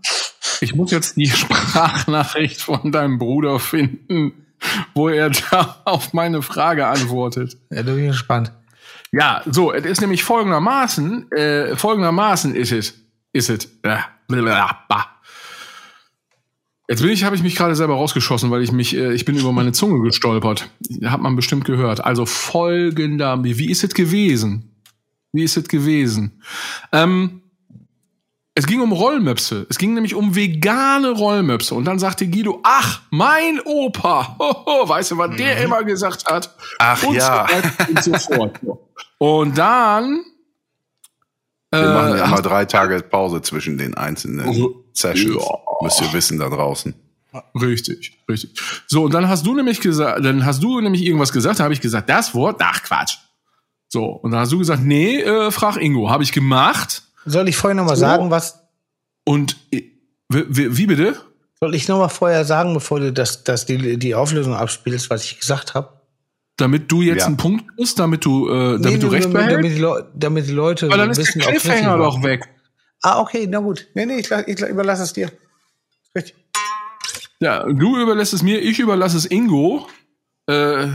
S3: Ich muss jetzt die Sprachnachricht von deinem Bruder finden, wo er da auf meine Frage antwortet.
S2: ja, bin ich gespannt.
S3: Ja, so, es ist nämlich folgendermaßen, äh, folgendermaßen ist es, ist es, äh. Jetzt bin ich, habe ich mich gerade selber rausgeschossen, weil ich mich, äh, ich bin über meine Zunge gestolpert. Hat man bestimmt gehört. Also folgender, wie ist es gewesen? Wie ist es gewesen? Ähm, es ging um Rollmöpse. Es ging nämlich um vegane Rollmöpse. Und dann sagte Guido, ach, mein Opa. Hoho, weißt du, was der immer gesagt hat?
S1: Ach
S3: und
S1: ja.
S3: So und so fort. Und dann
S1: Wir
S3: äh,
S1: machen ja immer drei Tage Pause zwischen den einzelnen
S3: Also,
S1: Sessions.
S3: ja.
S1: Müsst ihr wissen da draußen.
S3: Richtig, richtig. So, und dann hast du nämlich gesagt, dann hast du nämlich irgendwas gesagt, da habe ich gesagt, das Wort, ach Quatsch. So, und dann hast du gesagt, nee, äh, frag Ingo, habe ich gemacht.
S2: Soll ich vorher noch mal
S3: So.
S2: sagen, was
S3: Und äh, wie, wie bitte?
S2: soll ich noch mal vorher sagen, bevor du das, das die, die Auflösung abspielst, was ich gesagt habe?
S3: Damit du jetzt
S1: Ja.
S3: einen Punkt kriegst, damit du, äh, damit
S2: Nee,
S3: du recht behältst.
S2: damit, die damit die Leute
S3: Weil dann ist
S2: wissen,
S3: der Cliffhanger doch weg.
S2: Ah, okay, na gut. Nee, nee, ich, ich la- überlasse es dir. Richtig.
S3: Ja, du überlässt es mir, ich überlasse es Ingo. Äh,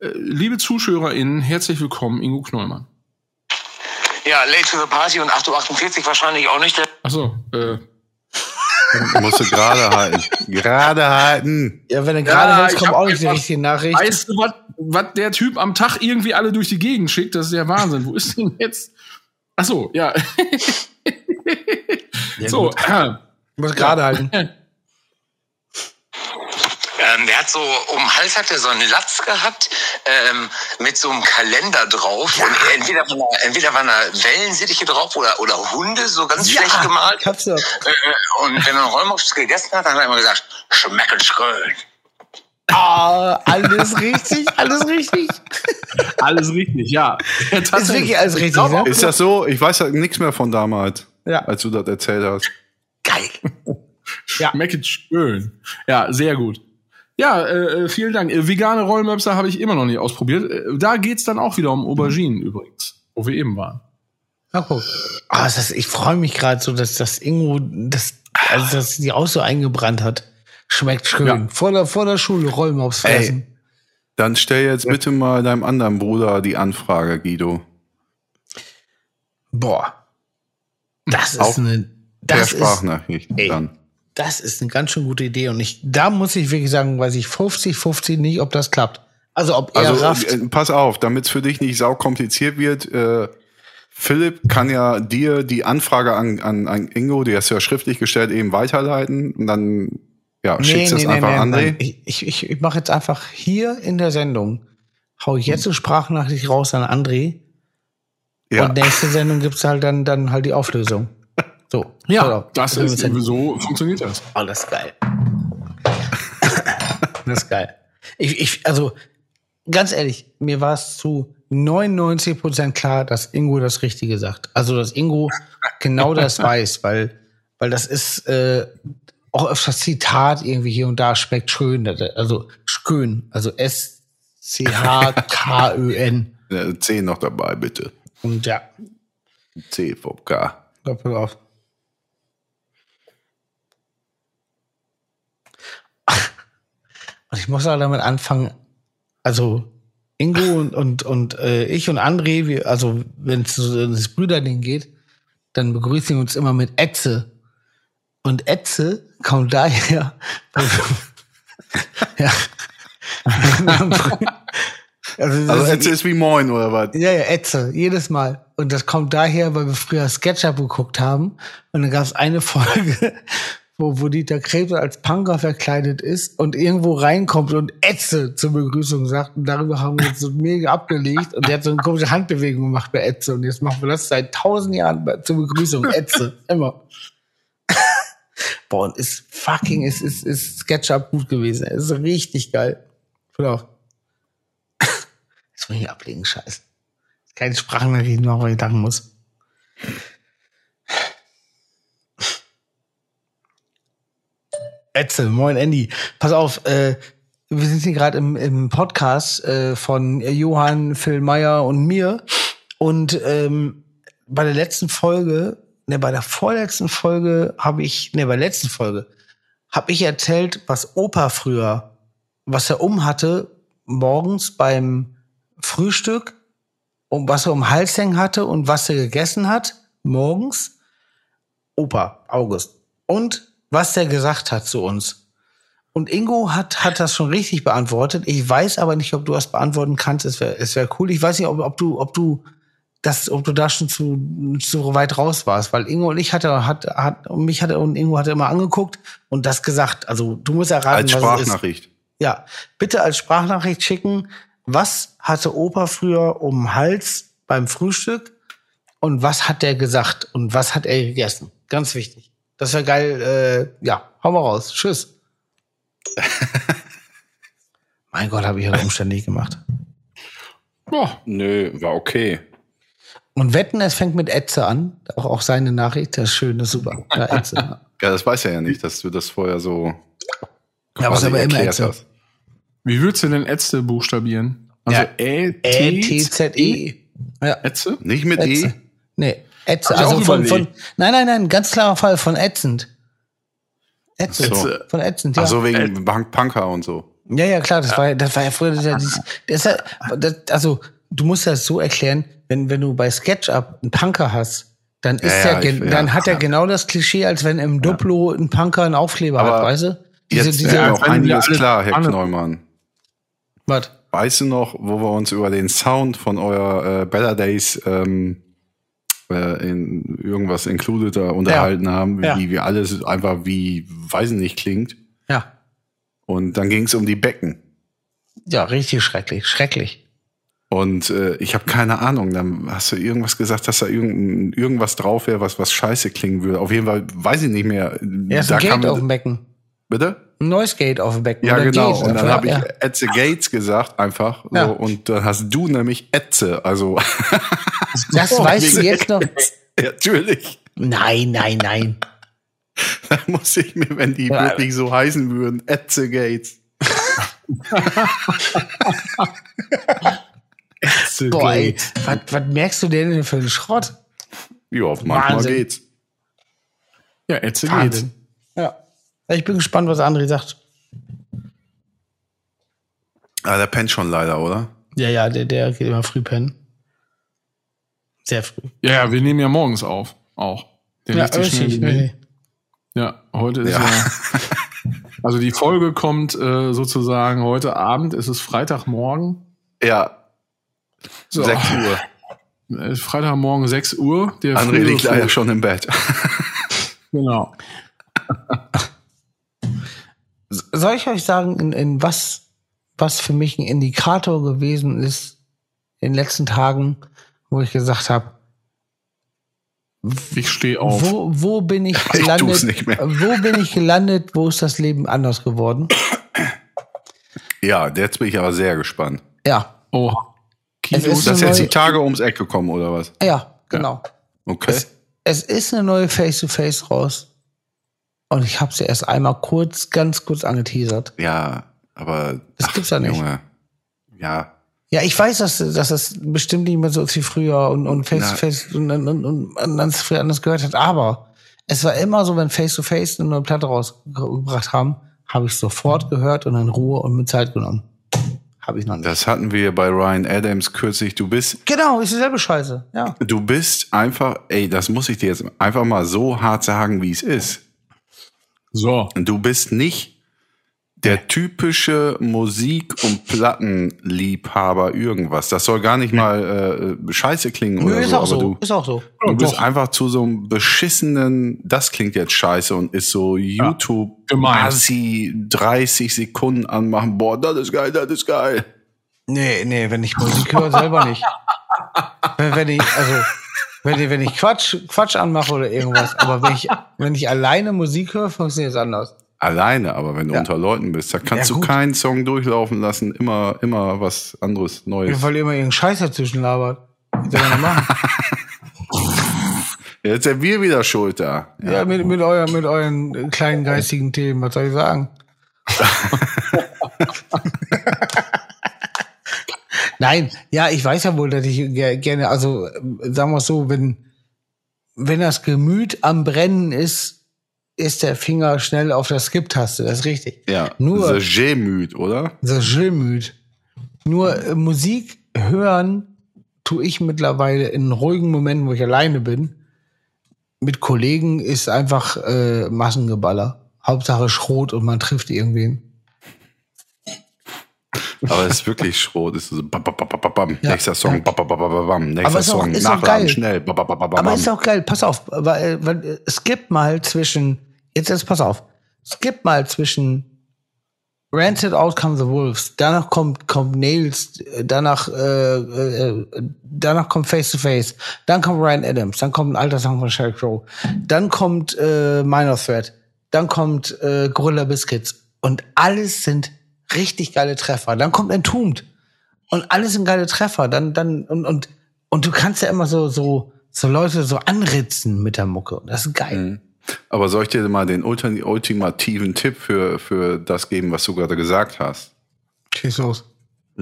S3: liebe ZuschauerInnen, herzlich willkommen, Ingo Knollmann.
S5: Ja, late to the party und 8.48 Uhr wahrscheinlich auch nicht.
S3: Achso, äh,
S1: Musst du gerade halten. Gerade halten.
S2: Ja, wenn er gerade
S3: Ja,
S2: hältst,
S3: ich
S2: kommt auch nicht die richtige Nachricht.
S3: Weißt du, was was der Typ am Tag irgendwie alle durch die Gegend schickt? Das ist ja Wahnsinn. Wo ist denn jetzt? Ach so, ja. so, äh,
S2: muss gerade halten.
S5: Ähm, der hat so, um den Hals hat er so einen Latz gehabt, ähm, mit so einem Kalender drauf. Und entweder waren da, entweder waren da Wellensittiche drauf oder, oder Hunde, so ganz schlecht gemalt.
S2: Hab's.
S5: Äh, und wenn er einen Rollmops gegessen hat, dann hat er immer gesagt, schmeckt schön.
S2: Ah, alles richtig, alles richtig.
S3: alles richtig, ja. ja
S2: Ist wirklich alles richtig, ne?
S1: Ist das so? Ich weiß ja nichts mehr von damals,
S2: Ja.
S1: als du das erzählt hast.
S2: Geil.
S3: Schmeckt schön. Ja, sehr gut. Ja, äh, äh, vielen Dank. Äh, vegane Rollmöpse habe ich immer noch nicht ausprobiert. Äh, da geht's dann auch wieder um Auberginen übrigens, wo wir eben waren.
S2: Guck. Ah, das ist, ich freue mich gerade so, dass das Ingo, das, also dass die auch so eingebrannt hat. Schmeckt schön.
S3: Ja.
S2: Vor, der, vor der Schule Rollmops fressen.
S1: Dann stell jetzt bitte mal deinem anderen Bruder die Anfrage, Guido.
S2: Boah. Das ist
S1: Auch
S2: eine,
S1: Per
S2: das ist,
S1: Sprachnachricht
S2: ey.
S1: dann.
S2: Das ist eine ganz schön gute Idee. Und ich, da muss ich wirklich sagen, weiß ich 50, 50 nicht, ob das klappt. Also ob er
S1: Also
S2: rafft.
S1: äh, pass auf, damit es für dich nicht sau kompliziert wird. Äh, Philipp kann ja dir die Anfrage an, an, an Ingo, die hast du ja schriftlich gestellt, eben weiterleiten. Und dann ja, schickst du es einfach an André.
S2: Ich, ich, ich, ich mache jetzt einfach hier in der Sendung, hau ich jetzt eine Sprachnachricht raus an André.
S1: Ja.
S2: Und nächste Sendung gibt's halt dann, dann halt die Auflösung. So.
S3: Ja,
S2: so,
S3: das ist
S2: so.
S3: funktioniert das.
S2: Oh, das ist geil. das ist geil. Ich, ich, also, ganz ehrlich, mir war es zu 99 Prozent klar, dass Ingo das Richtige sagt. Also, dass Ingo genau das weiß, weil, weil das ist äh, auch öfters Zitat irgendwie hier und da schmeckt schön. Also, schön. Also S-C-H-K-Ö-N.
S1: C noch dabei, bitte.
S2: Und ja,
S1: C vom K.
S2: Doppel auf. Und ich muss auch damit anfangen, also Ingo und, und, und äh, ich und André, wir, also wenn es so ins Brüderding geht, dann begrüßen wir uns immer mit Etze. Und Etze kommt daher. ja. also, das
S1: Also
S2: ist-
S1: jetzt ist wie Moin oder was?
S2: ja, ja, Etze, jedes Mal. Und das kommt daher, weil wir früher SketchUp geguckt haben. Und dann gab es eine Folge, wo, wo Dieter Krebs als Punker verkleidet ist und irgendwo reinkommt und Etze zur Begrüßung sagt. Und darüber haben wir uns so mega abgelegt. Und der hat so eine komische Handbewegung gemacht bei Etze. Und jetzt machen wir das seit tausend Jahren zur Begrüßung. Etze, immer. Boah, und ist fucking, ist, ist, ist SketchUp gut gewesen. Ist richtig geil. Pass auf. Jetzt muss ich ablegen, scheiße. Keine Sprachnachrichten machen, weil ich lachen muss. Etze, moin Andy. Pass auf, äh, wir sind hier gerade im, im Podcast äh, von Johann, Phil Meyer und mir. Und ähm, bei der letzten Folge, ne, bei der vorletzten Folge habe ich, ne, bei der letzten Folge habe ich erzählt, was Opa früher, was er um hatte, morgens beim Frühstück, um was er um Hals hängen hatte und was er gegessen hat, morgens. Opa, August. Und was der gesagt hat zu uns. Und Ingo hat, hat das schon richtig beantwortet. Ich weiß aber nicht, ob du das beantworten kannst. Es wäre es wär cool. Ich weiß nicht, ob, ob du, ob du das, ob du da schon zu, zu weit raus warst, weil Ingo und ich hatte, hat, hat, und mich hatte und Ingo hatte immer angeguckt und das gesagt. Also du musst erraten,
S1: Als
S2: was es ist.
S1: Sprachnachricht.
S2: Ja, bitte als Sprachnachricht schicken. Was hatte Opa früher um den Hals beim Frühstück und was hat der gesagt und was hat er gegessen? Ganz wichtig. Das wäre geil. Äh, ja, hau mal raus. Tschüss. mein Gott, habe ich das umständlich gemacht.
S3: Ja,
S1: Nö, war okay.
S2: Und wetten, es fängt mit Etze an. Auch, auch seine Nachricht, das ist schön, das ist super. Ja, Etze.
S1: Ja, das weiß er ja nicht, dass du das vorher so
S2: Ja, aber es ist
S1: quasi
S2: aber immer Etze.
S1: hast.
S3: wie würdest du denn Ätzte buchstabieren? Also
S2: Ja. E-T-Z-E. Ja,
S3: Ätze?
S1: Nicht mit
S2: Etze.
S1: E?
S2: Nee,
S3: Ich
S2: Also von, von, nein, nein, nein, ganz klarer Fall von ätzend. Ätzend.
S1: So.
S2: Von ätzend, ja.
S1: Ach so, wegen Punk Punker und so.
S2: Ja, ja, klar, das war ja, das war ja früher, das, ja- das, das, ist ja- das, also, du musst das so erklären, wenn, wenn du bei SketchUp einen Punker hast, dann ist
S1: Ja,
S2: der,
S1: ja, ich-
S2: dann
S1: ja,
S2: hat er
S1: ja.
S2: genau das Klischee, als wenn im Duplo ein Punker einen Aufkleber hat,
S1: Aber
S2: weißt du?
S1: Jetzt
S2: Diese,
S1: ist
S2: diese,
S1: mir auch einiges klar, Herr
S3: alle-
S1: Kneumann.
S2: was?
S1: Weißt du noch, wo wir uns über den Sound von euer äh, Better Days ähm, äh, in irgendwas included da unterhalten haben, wie,
S2: Ja.
S1: wie alles einfach wie, weiß ich nicht, klingt.
S2: Ja.
S1: Und dann ging es um die Becken.
S2: Ja, richtig schrecklich, schrecklich.
S1: Und äh, ich habe keine Ahnung, dann hast du irgendwas gesagt, dass da irgend, irgendwas drauf wäre, was, was scheiße klingen würde. Auf jeden Fall weiß ich nicht mehr.
S2: Ist
S1: Da
S2: Gate auf dem Becken.
S1: Bitte?
S2: Ein neues Gate auf dem Becken.
S1: Ja, genau.
S2: Gate,
S1: Und dann habe ich
S2: ja.
S1: Etze Gates gesagt, einfach.
S2: Ja.
S1: So, und dann hast du nämlich Etze. Also,
S2: Das weißt du jetzt noch.
S1: ja, natürlich.
S2: Nein, nein, nein.
S1: Da muss ich mir, wenn die
S2: Ja.
S1: wirklich so heißen würden, Etze Gates.
S2: Boah, ey, was, was merkst du denn für einen Schrott?
S1: Ja, manchmal
S2: Wahnsinn.
S1: geht's.
S3: Ja, geht's.
S2: Wahnsinn. Ja. Ich bin gespannt, was André sagt.
S1: Ah, der pennt schon leider, oder?
S2: Ja, ja, der, der geht immer früh pennen. Sehr früh.
S3: Ja, ja, wir nehmen ja morgens auf. Auch. Der
S2: Ja,
S3: schnell
S2: richtig.
S3: hin.
S2: Nee.
S3: Ja, heute ist
S1: Ja.
S3: ja. Also die Folge kommt äh, sozusagen heute Abend, es ist Freitagmorgen.
S1: Ja,
S3: So,
S1: 6 Uhr.
S3: Freitagmorgen 6 Uhr. Der
S1: André liegt leider schon im Bett.
S3: Genau.
S2: Soll ich euch sagen, in, in was, was für mich ein Indikator gewesen ist in den letzten Tagen, wo ich gesagt habe,
S3: Ich stehe auf.
S2: wo, wo bin ich gelandet?
S1: mehr.
S2: Wo bin ich gelandet? Wo ist das Leben anders geworden?
S1: Ja, jetzt bin ich aber sehr gespannt.
S2: Ja,
S3: Oh. Kilos.
S2: ist
S1: Das ist jetzt die Tage ums Eck gekommen, oder was?
S2: ja, genau.
S1: Okay.
S2: Es, es ist eine neue Face-to-Face raus. Und ich habe sie erst einmal kurz, ganz kurz angeteasert.
S1: Ja, aber.
S2: Das gibt's ja nicht.
S1: Junge. Ja.
S2: Ja, ich weiß, dass, dass das bestimmt nicht mehr so ist wie früher und, und Face-to-Face und, und, und, und man das früher anders gehört hat. Aber es war immer so, wenn Face-to-Face eine neue Platte rausgebracht haben, habe ich sofort gehört und in Ruhe und mit Zeit genommen. Habe ich noch nicht.
S1: Das hatten wir bei Ryan Adams kürzlich. Du bist,
S2: genau, ist dieselbe Scheiße. Ja.
S1: du bist einfach, ey, das muss ich dir jetzt einfach mal so hart sagen, wie es ist.
S3: So.
S1: Du bist nicht der typische Musik- und Plattenliebhaber irgendwas. Das soll gar nicht mal äh, scheiße klingen
S2: Nö,
S1: oder
S2: ist
S1: so,
S2: auch
S1: aber
S2: so.
S1: du,
S2: Ist auch so.
S1: du bist
S3: Doch.
S1: einfach zu so einem beschissenen, das klingt jetzt scheiße und ist so YouTube quasi 30 Sekunden anmachen. Boah, das ist geil, das ist geil.
S2: Nee, nee, wenn ich Musik höre, selber nicht. Wenn, wenn ich, also, wenn ich, wenn ich Quatsch, Quatsch anmache oder irgendwas, aber wenn ich, wenn ich alleine Musik höre, funktioniert es anders.
S1: Alleine, aber wenn du
S2: Ja.
S1: unter Leuten bist, da kannst
S2: Ja,
S1: du keinen Song durchlaufen lassen, immer, immer was anderes, Neues.
S2: Weil immer irgendein Scheiß dazwischen labert. Was soll man machen?
S1: Jetzt sind wir wieder schuld da.
S2: Ja, mit, mit, euer, mit euren kleinen geistigen Themen, was soll ich sagen? Nein, ja, ich weiß ja wohl, dass ich ger- gerne, also sagen wir es so, wenn, wenn das Gemüt am Brennen ist, ist der Finger schnell auf der Skip-Taste, das ist richtig.
S1: Ja,
S2: Nur-
S1: The Gemüt, oder?
S2: Das Gemüt. Nur äh, Musik hören tue ich mittlerweile in ruhigen Momenten, wo ich alleine bin. mit Kollegen ist einfach äh, Massengeballer. Hauptsache Schrot und man trifft irgendwen.
S1: Aber es ist wirklich Schrot. Es ist so bam, bam, bam, bam, bam.
S2: Ja.
S1: Nächster Song, bam, bam, bam, bam, bam. nächster
S2: Aber ist auch-
S1: Song,
S2: ist auch
S1: nachladen,
S2: geil.
S1: schnell. Bam, bam, bam, bam,
S2: Aber ist auch geil, pass auf, weil, weil äh, skip mal zwischen, jetzt, jetzt pass auf, skip mal zwischen Rancid Out Come the Wolves, danach kommt, kommt Nails, äh, danach, äh, äh, danach kommt Face to Face, dann kommt Ryan Adams, dann kommt ein alter Song von Sheryl Crow, dann kommt äh, Minor Threat, dann kommt äh, Gorilla Biscuits und alles sind richtig geile Treffer. Dann kommt Entombed und alles sind geile Treffer. Dann, dann, und, und, und du kannst ja immer so, so, so Leute so anritzen mit der Mucke. Das ist geil.
S1: Mhm. Aber soll ich dir mal den ulti- ultimativen Tipp für, für das geben, was du gerade gesagt hast?
S2: Schieß los.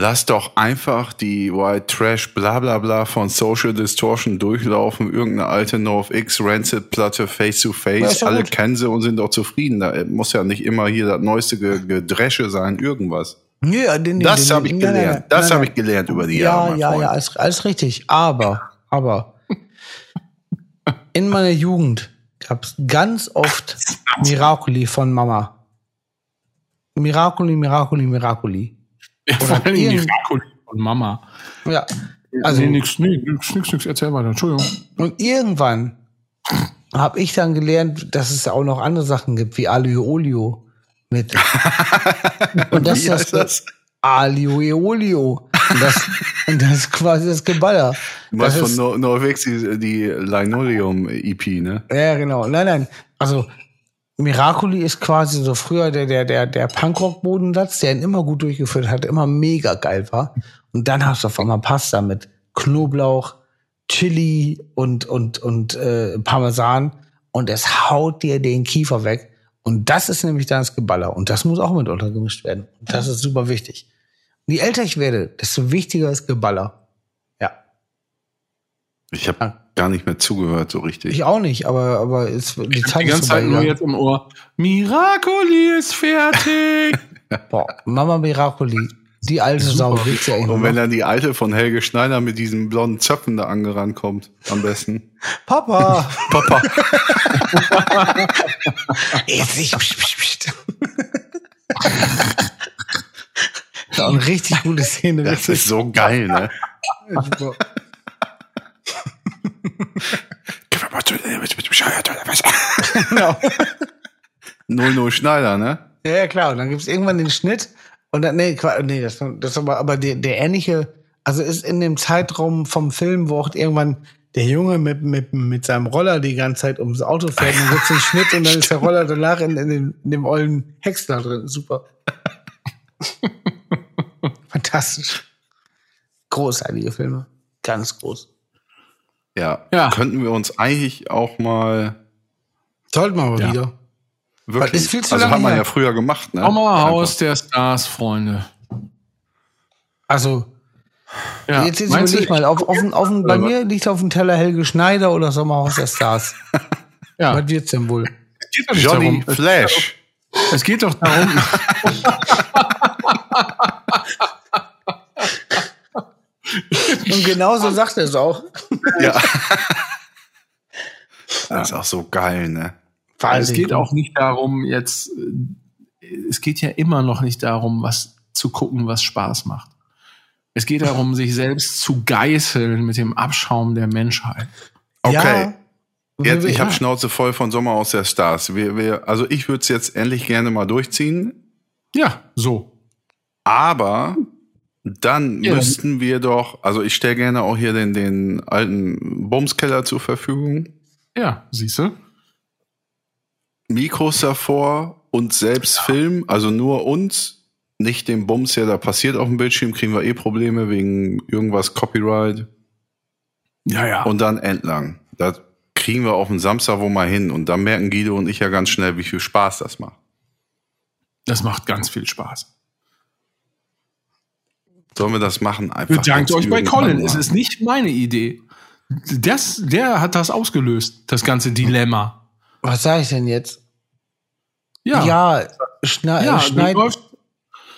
S1: Lass doch einfach die White Trash bla bla bla von Social Distortion durchlaufen, irgendeine alte NoFX Rancid Platte Face to
S2: Ja,
S1: Face,
S2: ja
S1: alle
S2: gut.
S1: kennen sie und sind doch zufrieden. Da muss ja nicht immer hier das neueste Ge- Gedresche sein, irgendwas.
S2: Nee, den,
S1: Das habe ich gelernt. Das habe ich gelernt über die
S2: Ja,
S1: Jahre.
S2: ja,
S1: Freund.
S2: ja, alles, alles richtig. Aber, aber in meiner Jugend gab's ganz oft Miracoli von Mama. Miracoli, Miracoli, Miracoli.
S3: Vor
S2: irgend-
S3: Miracoli von Mama.
S2: Ja.
S3: Also nee, nix, nee, nix, nix, nix, erzähl weiter, Entschuldigung.
S2: Und irgendwann habe ich dann gelernt, dass es auch noch andere Sachen gibt, wie Alio Olio mit. Und das
S1: Wie
S2: ist
S1: heißt das?
S2: Alio Olio. Und das, und das ist quasi das Geballer.
S1: Du meinst von
S2: ist-
S1: no NoFX die, die Linoleum-EP, ne?
S2: Ja, genau. Nein, nein. Also, Miracoli ist quasi so früher der, der, der, der Punkrock-Bodensatz, der ihn immer gut durchgeführt hat, immer mega geil war. Und dann hast du auf einmal Pasta mit Knoblauch, Chili und, und, und äh, Parmesan. Und es haut dir den Kiefer weg. Und das ist nämlich dann das Geballer. Und das muss auch mit untergemischt werden. Und das ist super wichtig. Und je älter ich werde, desto wichtiger ist Geballer.
S1: Ich habe gar nicht mehr zugehört so richtig.
S2: Ich auch nicht, aber, aber es, die
S3: Die
S2: Zeit ist
S3: ganze Zeit nur jetzt im Ohr. Miracoli ist fertig.
S2: Boah, Mama Miracoli, die alte Sau, gibt's ja
S1: Und
S2: eigentlich
S1: wenn
S2: noch.
S1: dann die alte von Helge Schneider mit diesen blonden Zöpfen da angerannt kommt, am besten.
S2: Papa!
S1: Papa.
S2: Jetzt ich. Eine richtig gute Szene.
S1: Das ist so geil, ne?
S2: Super.
S1: bescheuert oder was?
S2: Genau.
S1: 00 Schneider, ne?
S2: Ja, ja, klar. Und dann gibt's irgendwann den Schnitt. Und dann, nee, nee, das, das aber, aber der, der ähnliche, also ist in dem Zeitraum vom Film, wo auch irgendwann der Junge mit, mit, mit seinem Roller die ganze Zeit ums Auto fährt, und gibt's den Schnitt und dann ist der Roller danach in, in, dem, in dem ollen Häcksler drin. Super. Fantastisch. Großartige Filme. Ganz groß.
S1: Ja.
S3: Ja.
S1: Könnten wir uns eigentlich auch mal
S2: Sollten wir aber
S3: Ja.
S2: wieder.
S1: wirklich.
S2: ist viel zu
S1: also
S2: lange
S1: hat man ja früher gemacht, ne?
S3: Mal
S1: Einfach.
S3: Haus der Stars, Freunde.
S2: Also,
S3: Ja.
S2: jetzt, jetzt
S3: Meinst
S2: überleg mal, auf, auf, auf, auf, bei mir liegt auf dem Teller Helge Schneider oder Sommerhaus der Stars.
S3: Ja.
S2: Was wird's denn wohl?
S3: Es geht doch nicht
S1: Johnny
S3: darum.
S1: Flash.
S3: Es geht doch darum.
S2: Und genauso sagt er es auch.
S1: Ja. Das ist auch so geil, ne?
S3: es geht auch nicht darum, jetzt, äh, es geht ja immer noch nicht darum, was zu gucken, was Spaß macht. Es geht darum, sich selbst zu geißeln mit dem Abschaum der Menschheit.
S1: Okay.
S2: Ja,
S1: Jetzt, ich habe. Schnauze voll von Sommer aus der Stars. Wir, wir, also ich würde es jetzt endlich gerne mal durchziehen,
S3: Ja, so.
S1: aber dann
S3: Ja.
S1: müssten wir doch, also ich stelle gerne auch hier den, den alten Bumskeller zur Verfügung,
S3: Ja, siehst du?
S1: Mikros davor und selbst Film, also nur uns, nicht den Bums, der da passiert auf dem Bildschirm, kriegen wir eh Probleme wegen irgendwas Copyright
S3: Ja, ja.
S1: und dann entlang. Das kriegen wir auf den Samstag wo mal hin und dann merken Guido und ich ja ganz schnell, wie viel Spaß das macht.
S3: das macht ganz viel Spaß.
S1: Sollen wir das machen? Einfach
S3: Bedankt euch bei Colin. Es ist nicht meine Idee. Das, der hat das ausgelöst, das ganze Dilemma.
S2: Was sage ich denn jetzt?
S3: Ja,
S2: Ja, schneid,
S3: ja,
S2: schneid,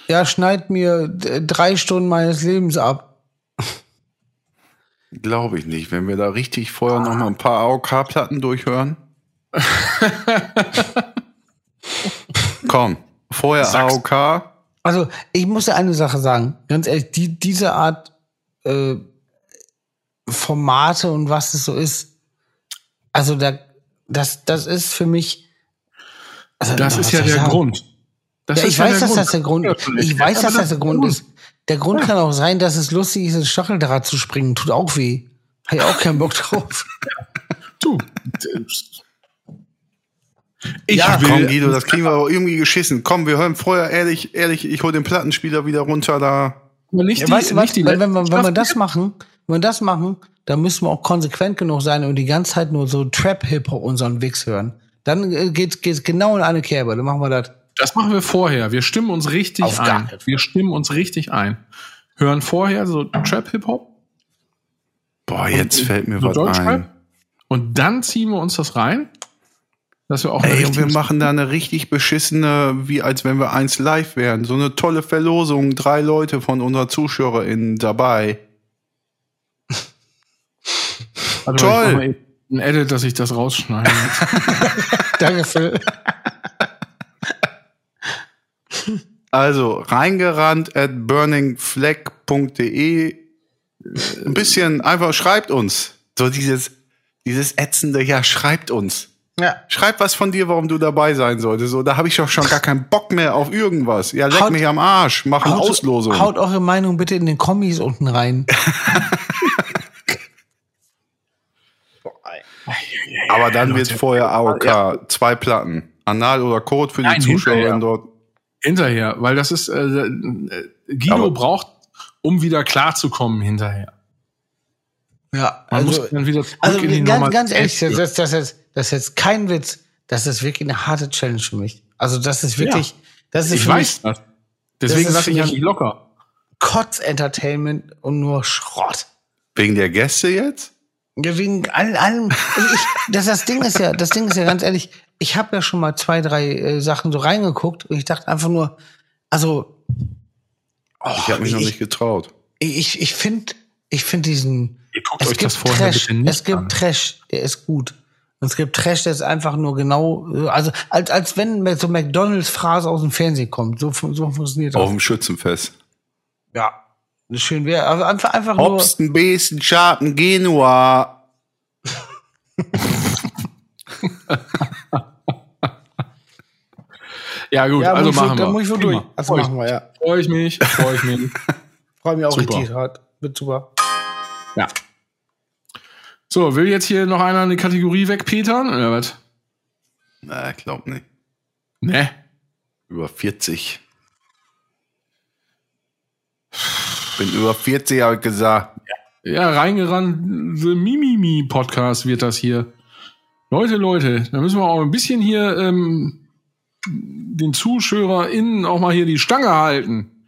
S2: ja, schneid mir drei Stunden meines Lebens ab.
S1: Glaube ich nicht. Wenn wir da richtig vorher noch mal ein paar AOK-Platten durchhören. Komm, vorher
S3: Sag's.
S1: AOK.
S2: Also, ich muss dir eine Sache sagen. Ganz ehrlich, die, diese Art äh, Formate und was es so ist, also da, das, das ist für mich. Also,
S3: Das
S2: was
S3: ist ja der
S2: sagen?
S3: Grund. Das
S2: Ja, ich weiß,
S3: der
S2: dass
S3: Grund.
S2: das der Grund
S3: Ja,
S2: ist. Ich weiß,
S3: Ja,
S2: dass
S3: aber
S2: das der Grund ist. Der Grund kann auch sein, dass es lustig ist, ins Stacheldraht zu springen. Tut auch weh. Habe ich auch keinen Bock drauf.
S3: Du. Ich
S2: Ja,
S3: will,
S1: Komm, Guido, das kriegen wir aber irgendwie geschissen. Komm, wir hören vorher ehrlich, ehrlich, ich hol den Plattenspieler wieder runter da.
S3: aber nicht
S2: Ja,
S3: die,
S2: weißt
S3: nicht die
S2: Wenn, wenn, wir- wenn wir das machen, wenn wir das machen, dann müssen wir auch konsequent genug sein und die ganze Zeit nur so Trap-Hip-Hop unseren Wix hören. Dann äh, geht's, geht's genau in eine Kerbe. Dann machen wir das.
S3: Das machen wir vorher. Wir stimmen uns richtig
S2: Auf
S3: ein. Wir stimmen uns richtig ein. Hören vorher so Trap-Hip-Hop.
S1: Boah, jetzt fällt mir
S3: so
S1: was ein.
S3: Und dann ziehen wir uns das rein. Dass wir auch
S1: Ey, und wir machen da eine richtig beschissene, wie als wenn wir eins live wären. So eine tolle Verlosung, drei Leute von unseren ZuschauerInnen dabei.
S3: Warte
S1: toll.
S3: Ein Edit, dass ich das rausschneide.
S2: Danke, Phil.
S1: Also reingerannt at burningflag.de. Ein bisschen einfach schreibt uns. So dieses, dieses ätzende, ja, schreibt uns.
S2: Ja.
S1: Schreib was von dir, warum du dabei sein solltest. So, da habe ich doch schon gar keinen Bock mehr auf irgendwas. Ja, leck
S2: Haut-
S1: mich am Arsch. Mach eine Auslosung.
S2: Haut eure Meinung bitte in den Kommis unten rein.
S1: Aber dann wird vorher AOK. Zwei Platten. Anal oder Code für die
S3: Nein,
S1: Zuschauer
S3: hinterher.
S1: dort.
S3: hinterher, weil das ist, äh, äh, Guido
S1: Aber-
S3: braucht, um wieder klarzukommen hinterher.
S2: Ja,
S3: Man
S2: also,
S3: muss dann wieder zurück
S2: also
S3: in die
S2: ganz, ganz ehrlich, das, das, das, ist, das ist jetzt kein Witz. Das ist wirklich eine harte Challenge für mich. Also das ist wirklich, das ist
S3: Ich
S2: für
S3: weiß das. Deswegen lasse ich ja
S2: mich-
S3: nicht locker.
S2: mich Kotz-Entertainment und nur Schrott.
S1: Wegen der Gäste jetzt?
S2: Ja, wegen all, allem. Also ich, das, das Ding ist ja, das Ding ist ja ganz ehrlich, ich habe ja schon mal zwei, drei äh, Sachen so reingeguckt und ich dachte einfach nur, also oh,
S1: Ich habe mich noch
S2: ich,
S1: nicht getraut.
S2: Ich, ich finde, ich finde diesen.
S3: Ihr guckt
S2: Es
S3: euch
S2: gibt
S3: das vorher
S2: Trash.
S3: bitte nicht
S2: Es gibt
S3: an.
S2: Trash, der ist gut. Und es gibt Trash, der ist einfach nur genau, äh, also als, als wenn so McDonalds-Phrase aus dem Fernsehen kommt. So, so funktioniert
S1: Auf
S2: das.
S1: dem Schützenfest.
S2: Ja. Schön wäre. Also einfach, einfach nur.
S1: Obsten, Besten, Schapen, Genua.
S3: Ja, gut,
S2: Ja,
S3: also machen
S2: da
S3: wir.
S2: muss ich wohl durch. Also
S3: Freu
S2: machen wir, ja.
S3: Freue ich mich, freue ich mich.
S2: Freue mich auch
S3: Super.
S2: richtig hart. Wird super.
S3: ja. So, will jetzt hier noch einer eine Kategorie wegpetern oder was?
S1: Na, ich glaub nicht.
S3: Ne.
S1: Über 40. Bin über 40, habe ich gesagt.
S3: Ja, reingerannt, The Mimimi Podcast wird das hier. Leute, Leute, da müssen wir auch ein bisschen hier ähm, den ZuschauerInnen auch mal hier die Stange halten.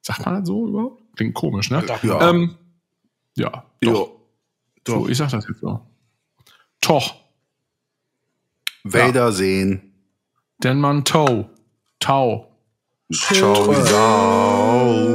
S3: Sagt man das so überhaupt? Klingt komisch, ne?
S1: Ja.
S3: Ähm, ja, doch.
S1: Jo.
S3: So, ich sag das jetzt so. Toch,
S1: Vader sehen.
S3: denn man Tau. Tau.
S1: Ciao. Ciao.